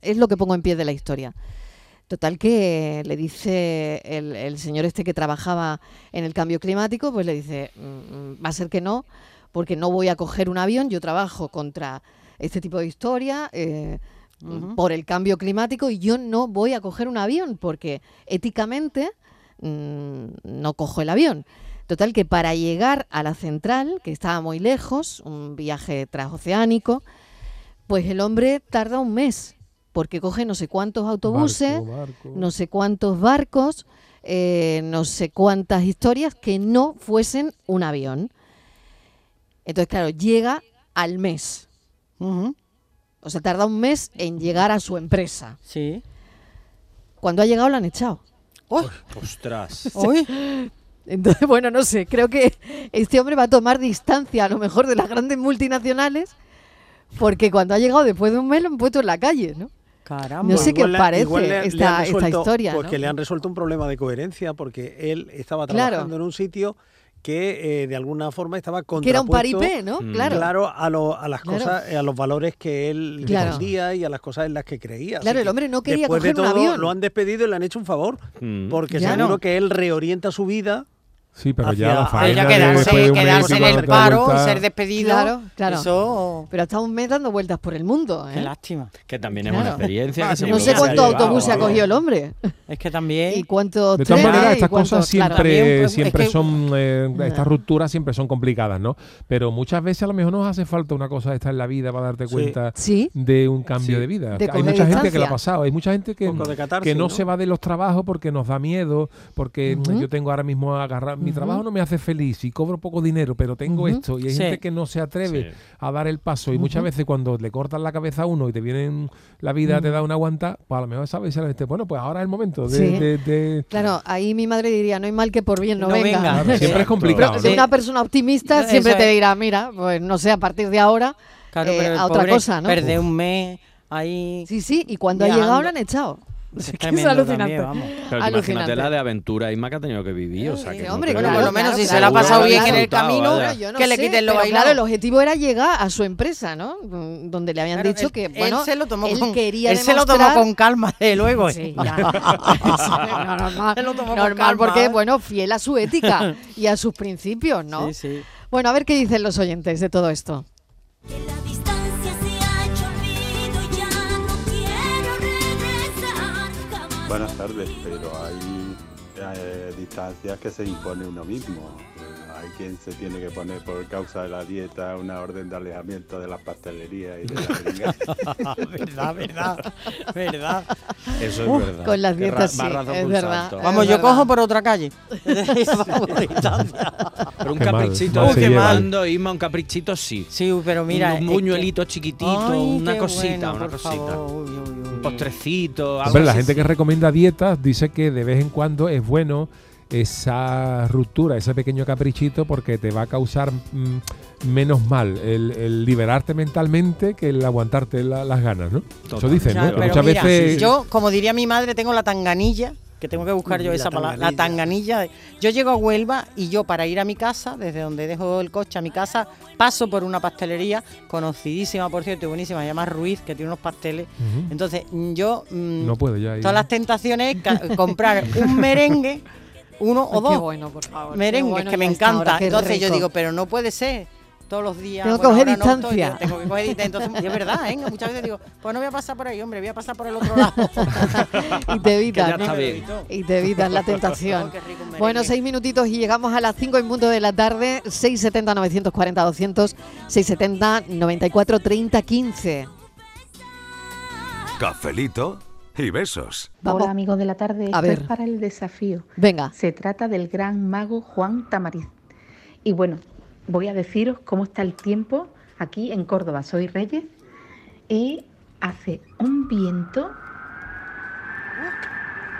Speaker 1: Es lo que pongo en pie de la historia. Total que le dice el, el señor este que trabajaba en el cambio climático, pues le dice, "Mm, mm, va a ser que no, porque no voy a coger un avión, yo trabajo contra este tipo de historia eh, Por el cambio climático y yo no voy a coger un avión porque éticamente mm, no cojo el avión. Total que para llegar a la central, que estaba muy lejos, un viaje transoceánico, pues el hombre tarda un mes, porque coge no sé cuántos autobuses,
Speaker 2: Barco, barco.
Speaker 1: no sé cuántos barcos, eh, no sé cuántas historias que no fuesen un avión. Entonces, claro, llega al mes. O sea, tarda un mes en llegar a su empresa.
Speaker 3: Sí.
Speaker 1: Cuando ha llegado lo han echado.
Speaker 3: ¡Uy!
Speaker 4: Ostras.
Speaker 3: ¡Uy!
Speaker 1: Entonces, bueno, no sé, creo que este hombre va a tomar distancia a lo mejor de las grandes multinacionales porque cuando ha llegado después de un mes lo han puesto en la calle, ¿no?
Speaker 3: Caramba.
Speaker 1: No sé qué
Speaker 5: le-
Speaker 1: parece
Speaker 5: igual le- le han
Speaker 1: esta, historia.
Speaker 5: Pues
Speaker 1: ¿no?
Speaker 5: que le han resuelto un problema de coherencia porque él estaba
Speaker 1: Claro.
Speaker 5: trabajando en un sitio que eh, de alguna forma estaba
Speaker 1: Que era un
Speaker 5: contrapuesto
Speaker 1: paripé, ¿no?
Speaker 4: Mm.
Speaker 1: Claro.
Speaker 5: claro, a, lo- a las
Speaker 1: Claro.
Speaker 5: cosas, eh, a los valores que él
Speaker 1: Claro.
Speaker 5: defendía y a las cosas en las que creía. Así
Speaker 1: Claro, el hombre no quería
Speaker 5: después de
Speaker 1: coger un
Speaker 5: todo,
Speaker 1: avión.
Speaker 5: Lo han despedido y le han hecho un favor,
Speaker 4: Mm.
Speaker 5: porque
Speaker 1: Ya.
Speaker 5: seguro
Speaker 1: No.
Speaker 5: que él reorienta su vida
Speaker 2: Sí, pero
Speaker 3: hacia
Speaker 2: ya la faena
Speaker 3: quedarse,
Speaker 2: de
Speaker 3: quedarse en el paro,
Speaker 2: vuelta-
Speaker 3: ser despedido.
Speaker 1: Claro, claro.
Speaker 3: Eso,
Speaker 1: Pero está un mes dando vueltas por el mundo. ¿eh?
Speaker 3: qué lástima.
Speaker 4: Que también es
Speaker 1: Claro.
Speaker 4: una experiencia.
Speaker 1: No sé cuánto autobús se ha cogido el hombre.
Speaker 3: Es que también.
Speaker 1: Y cuántos
Speaker 2: De todas maneras, estas cosas
Speaker 1: claro.
Speaker 2: siempre,
Speaker 3: También, pues,
Speaker 2: siempre
Speaker 3: es que-
Speaker 2: son, eh, estas rupturas siempre son complicadas, ¿no? Pero muchas veces a lo mejor nos hace falta una cosa de esta en la vida para darte
Speaker 5: Sí.
Speaker 2: cuenta
Speaker 1: Sí.
Speaker 2: de un cambio
Speaker 5: Sí.
Speaker 2: de vida.
Speaker 1: De
Speaker 2: Hay mucha gente que lo
Speaker 1: distancia.
Speaker 2: ha pasado, hay mucha gente que, no,
Speaker 5: ¿no?
Speaker 2: se va de los trabajos porque nos da miedo, porque yo tengo ahora mismo agarrar, mi trabajo no me hace feliz y cobro poco dinero, pero tengo esto y hay
Speaker 3: Sí.
Speaker 2: gente que no se atreve
Speaker 4: Sí.
Speaker 2: a dar el paso y muchas veces cuando le cortan la cabeza a uno y te vienen la vida te da una aguanta, pues a lo mejor sabes, bueno, pues ahora es el momento de,
Speaker 1: Sí.
Speaker 2: de- de-
Speaker 1: Claro, ahí mi madre diría, no hay mal que por bien no,
Speaker 3: No
Speaker 1: venga.
Speaker 3: venga.
Speaker 2: Claro, siempre es
Speaker 1: Pero
Speaker 2: complicado.
Speaker 1: de
Speaker 2: ¿no?
Speaker 1: una persona optimista siempre te dirá, mira, pues no sé, a partir de ahora
Speaker 3: Claro,
Speaker 1: eh,
Speaker 3: pero
Speaker 1: a otra cosa, ¿no?
Speaker 3: Perder un mes ahí.
Speaker 1: Sí, sí, y cuando ha llegado lo han echado.
Speaker 3: Es
Speaker 1: Es que es alucinante.
Speaker 3: también, vamos.
Speaker 4: Pero imagínate
Speaker 1: Alucinante.
Speaker 4: la de aventura Isma que ha tenido que vivir. O sea,
Speaker 1: Sí,
Speaker 4: que no
Speaker 1: hombre,
Speaker 4: creo
Speaker 1: claro,
Speaker 4: que-
Speaker 3: por lo menos
Speaker 1: claro,
Speaker 3: si se la ha pasado bien en el camino,
Speaker 1: no
Speaker 3: que le
Speaker 1: sé,
Speaker 3: quiten lo bailado.
Speaker 1: Claro, el objetivo era llegar a su empresa, ¿no? Donde le habían
Speaker 3: Claro,
Speaker 1: dicho
Speaker 3: él-
Speaker 1: que,
Speaker 3: él
Speaker 1: bueno,
Speaker 3: se lo tomó
Speaker 1: él
Speaker 3: con,
Speaker 1: quería
Speaker 3: él se lo tomó con calma, de luego. ¿eh?
Speaker 1: Sí, ya. No, normal,
Speaker 3: Se lo tomó con
Speaker 1: normal
Speaker 3: calma,
Speaker 1: porque,
Speaker 3: ¿eh?
Speaker 1: bueno, fiel a su ética y a sus principios, ¿no?
Speaker 3: Sí, sí.
Speaker 1: Bueno, a ver qué dicen los oyentes de todo esto.
Speaker 20: Buenas tardes, pero hay eh, distancias que se impone uno mismo. Hay quien se tiene que poner por causa de la dieta una orden de alejamiento de las pastelerías y de la
Speaker 3: verdad, verdad, verdad.
Speaker 4: Eso es
Speaker 3: Uf,
Speaker 4: verdad.
Speaker 1: con las dietas sí, es verdad.
Speaker 3: Vamos,
Speaker 1: Es
Speaker 3: yo
Speaker 1: verdad.
Speaker 3: cojo por otra calle.
Speaker 4: Pero un
Speaker 2: Qué
Speaker 4: caprichito,
Speaker 2: mal se
Speaker 4: qué
Speaker 2: llevan.
Speaker 4: mando, Isma, un caprichito sí.
Speaker 3: Sí, pero mira.
Speaker 4: un
Speaker 3: es que-
Speaker 4: buñuelito chiquitito,
Speaker 3: Ay,
Speaker 4: una cosita,
Speaker 3: bueno,
Speaker 4: una cosita.
Speaker 3: favor. Uy, uy, uy.
Speaker 4: Un postrecito, algo
Speaker 2: Hombre, la gente
Speaker 4: sí.
Speaker 2: que recomienda dietas dice que de vez en cuando es bueno esa ruptura, ese pequeño caprichito, porque te va a causar mm, menos mal el, el liberarte mentalmente que el aguantarte la- las ganas, ¿no? Eso dicen, ¿no?
Speaker 3: Pero
Speaker 2: muchas
Speaker 3: mira,
Speaker 2: veces...
Speaker 3: Yo, como diría mi madre, tengo la tanganilla, que tengo que buscar yo esa
Speaker 5: la
Speaker 3: palabra, la tanganilla. Yo llego a Huelva y yo para ir a mi casa, desde donde dejo el coche a mi casa, paso por una pastelería conocidísima, por cierto, y buenísima, se llama Ruiz, que tiene unos pasteles. Entonces, mm, yo... mm,
Speaker 2: No puedo ya ir.
Speaker 3: Todas las tentaciones comprar un merengue, uno o
Speaker 1: Ay, qué
Speaker 3: dos
Speaker 1: bueno, por favor.
Speaker 3: merengues
Speaker 1: bueno
Speaker 3: que me encanta.
Speaker 1: qué
Speaker 3: Entonces yo
Speaker 1: rico.
Speaker 3: digo, pero no puede ser todos los días.
Speaker 1: Tengo que
Speaker 3: bueno,
Speaker 1: coger
Speaker 3: ahora no estoy,
Speaker 1: distancia.
Speaker 3: tengo que coger distancia. Entonces, y es verdad, ¿eh? Muchas veces digo, pues no voy a pasar por ahí, hombre, voy a pasar por el otro lado.
Speaker 1: y te evitas,
Speaker 4: ya
Speaker 1: ¿no? Y te evitas la tentación.
Speaker 3: Oh.
Speaker 1: Bueno, seis minutitos y llegamos a las 5 en punto de la tarde. 670 940 200 670 94 30 15.
Speaker 12: Cafelito y besos.
Speaker 21: Hola amigos de la tarde,
Speaker 1: A
Speaker 21: esto
Speaker 1: ver.
Speaker 21: es para el desafío.
Speaker 1: Venga.
Speaker 21: Se trata del gran mago Juan Tamariz. Y bueno, voy a deciros cómo está el tiempo aquí en Córdoba. Soy Reyes y hace un viento.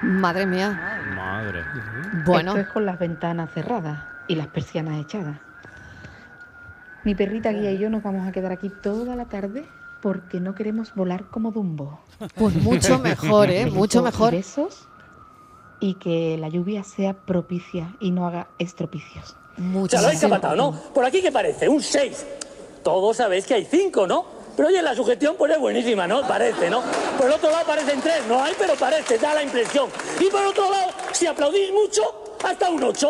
Speaker 1: Madre mía.
Speaker 4: Madre.
Speaker 1: Bueno,
Speaker 21: Esto es con las ventanas cerradas y las persianas echadas. Mi perrita guía y yo nos vamos a quedar aquí toda la tarde porque no queremos volar como Dumbo.
Speaker 1: pues mucho mejor, ¿eh? Mucho mejor.
Speaker 21: Besos y que la lluvia sea propicia y no haga estropicios.
Speaker 1: Mucho
Speaker 22: Ya lo habéis ¿no? Por aquí, ¿qué parece? Un 6. Todos sabéis que hay 5, ¿no? Pero oye, la sugestión pues es buenísima, ¿no? Parece, ¿no? Por el otro lado parecen 3, no hay, pero parece, da la impresión. Y por otro lado, si aplaudís mucho, hasta un 8.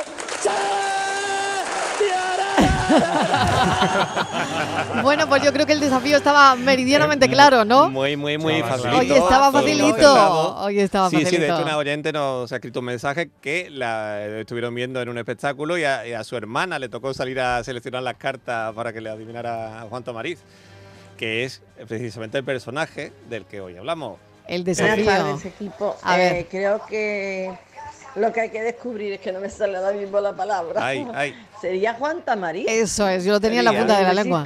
Speaker 1: Bueno, pues yo creo que el desafío estaba meridianamente claro, ¿no?
Speaker 13: Muy, muy, muy
Speaker 4: Estaba
Speaker 13: facilito.
Speaker 1: Oye, estaba facilito. Oye, estaba
Speaker 13: sí, Sí, de
Speaker 1: facilito.
Speaker 13: hecho una oyente nos ha escrito un mensaje que la estuvieron viendo en un espectáculo y a, y a su hermana le tocó salir a seleccionar las cartas para que le adivinara a Juan Tomariz, que es precisamente el personaje del que hoy hablamos.
Speaker 1: El
Speaker 23: Buenas
Speaker 1: desafío.
Speaker 23: tardes, equipo.
Speaker 1: A
Speaker 23: Eh,
Speaker 1: ver.
Speaker 23: creo que lo que hay que descubrir es que no me sale ahora mismo la palabra.
Speaker 13: Ay, ay.
Speaker 23: Sería Juan Tamarí.
Speaker 1: Eso es, yo lo tenía en la punta de la lengua.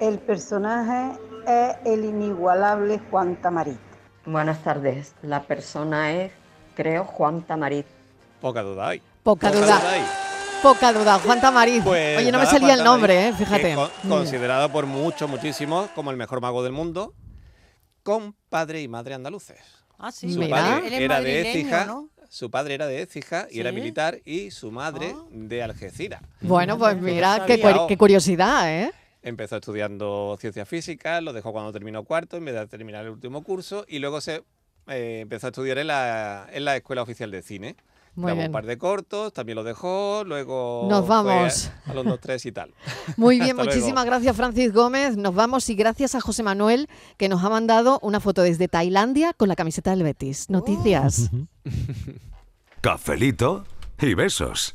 Speaker 24: El personaje es el inigualable Juan Tamarit.
Speaker 25: Buenas tardes. La persona es, creo, Juan Tamarit.
Speaker 13: Poca duda hay.
Speaker 1: Poca duda.
Speaker 13: hay.
Speaker 1: Poca duda. Juan Tamariz.
Speaker 13: Pues
Speaker 1: Oye, no me salía el nombre,
Speaker 13: Tamariz,
Speaker 1: ¿eh? Fíjate.
Speaker 13: con- considerado por muchos, muchísimos como el mejor mago del mundo, con padre y madre andaluces.
Speaker 3: Ah, sí.
Speaker 13: Su
Speaker 1: Mira.
Speaker 13: padre era de Écija,
Speaker 3: ¿no?
Speaker 13: Su padre era de Écija y era militar y su madre de Algeciras.
Speaker 1: Bueno, pues mira, qué, cu- qué curiosidad, ¿eh?
Speaker 13: Empezó estudiando ciencias físicas, lo dejó cuando terminó cuarto en vez de terminar el último curso y luego se eh, empezó a estudiar en la, en la Escuela Oficial de Cine,
Speaker 1: Muy bien.
Speaker 13: un par de cortos, también lo dejó, luego
Speaker 1: Nos
Speaker 13: fue
Speaker 1: vamos.
Speaker 13: a los dos, tres y tal.
Speaker 1: Muy bien,
Speaker 13: Hasta luego.
Speaker 1: muchísimas gracias Francis Gómez. Nos vamos y gracias a José Manuel que nos ha mandado una foto desde Tailandia con la camiseta del Betis. Noticias.
Speaker 12: Cafelito y besos.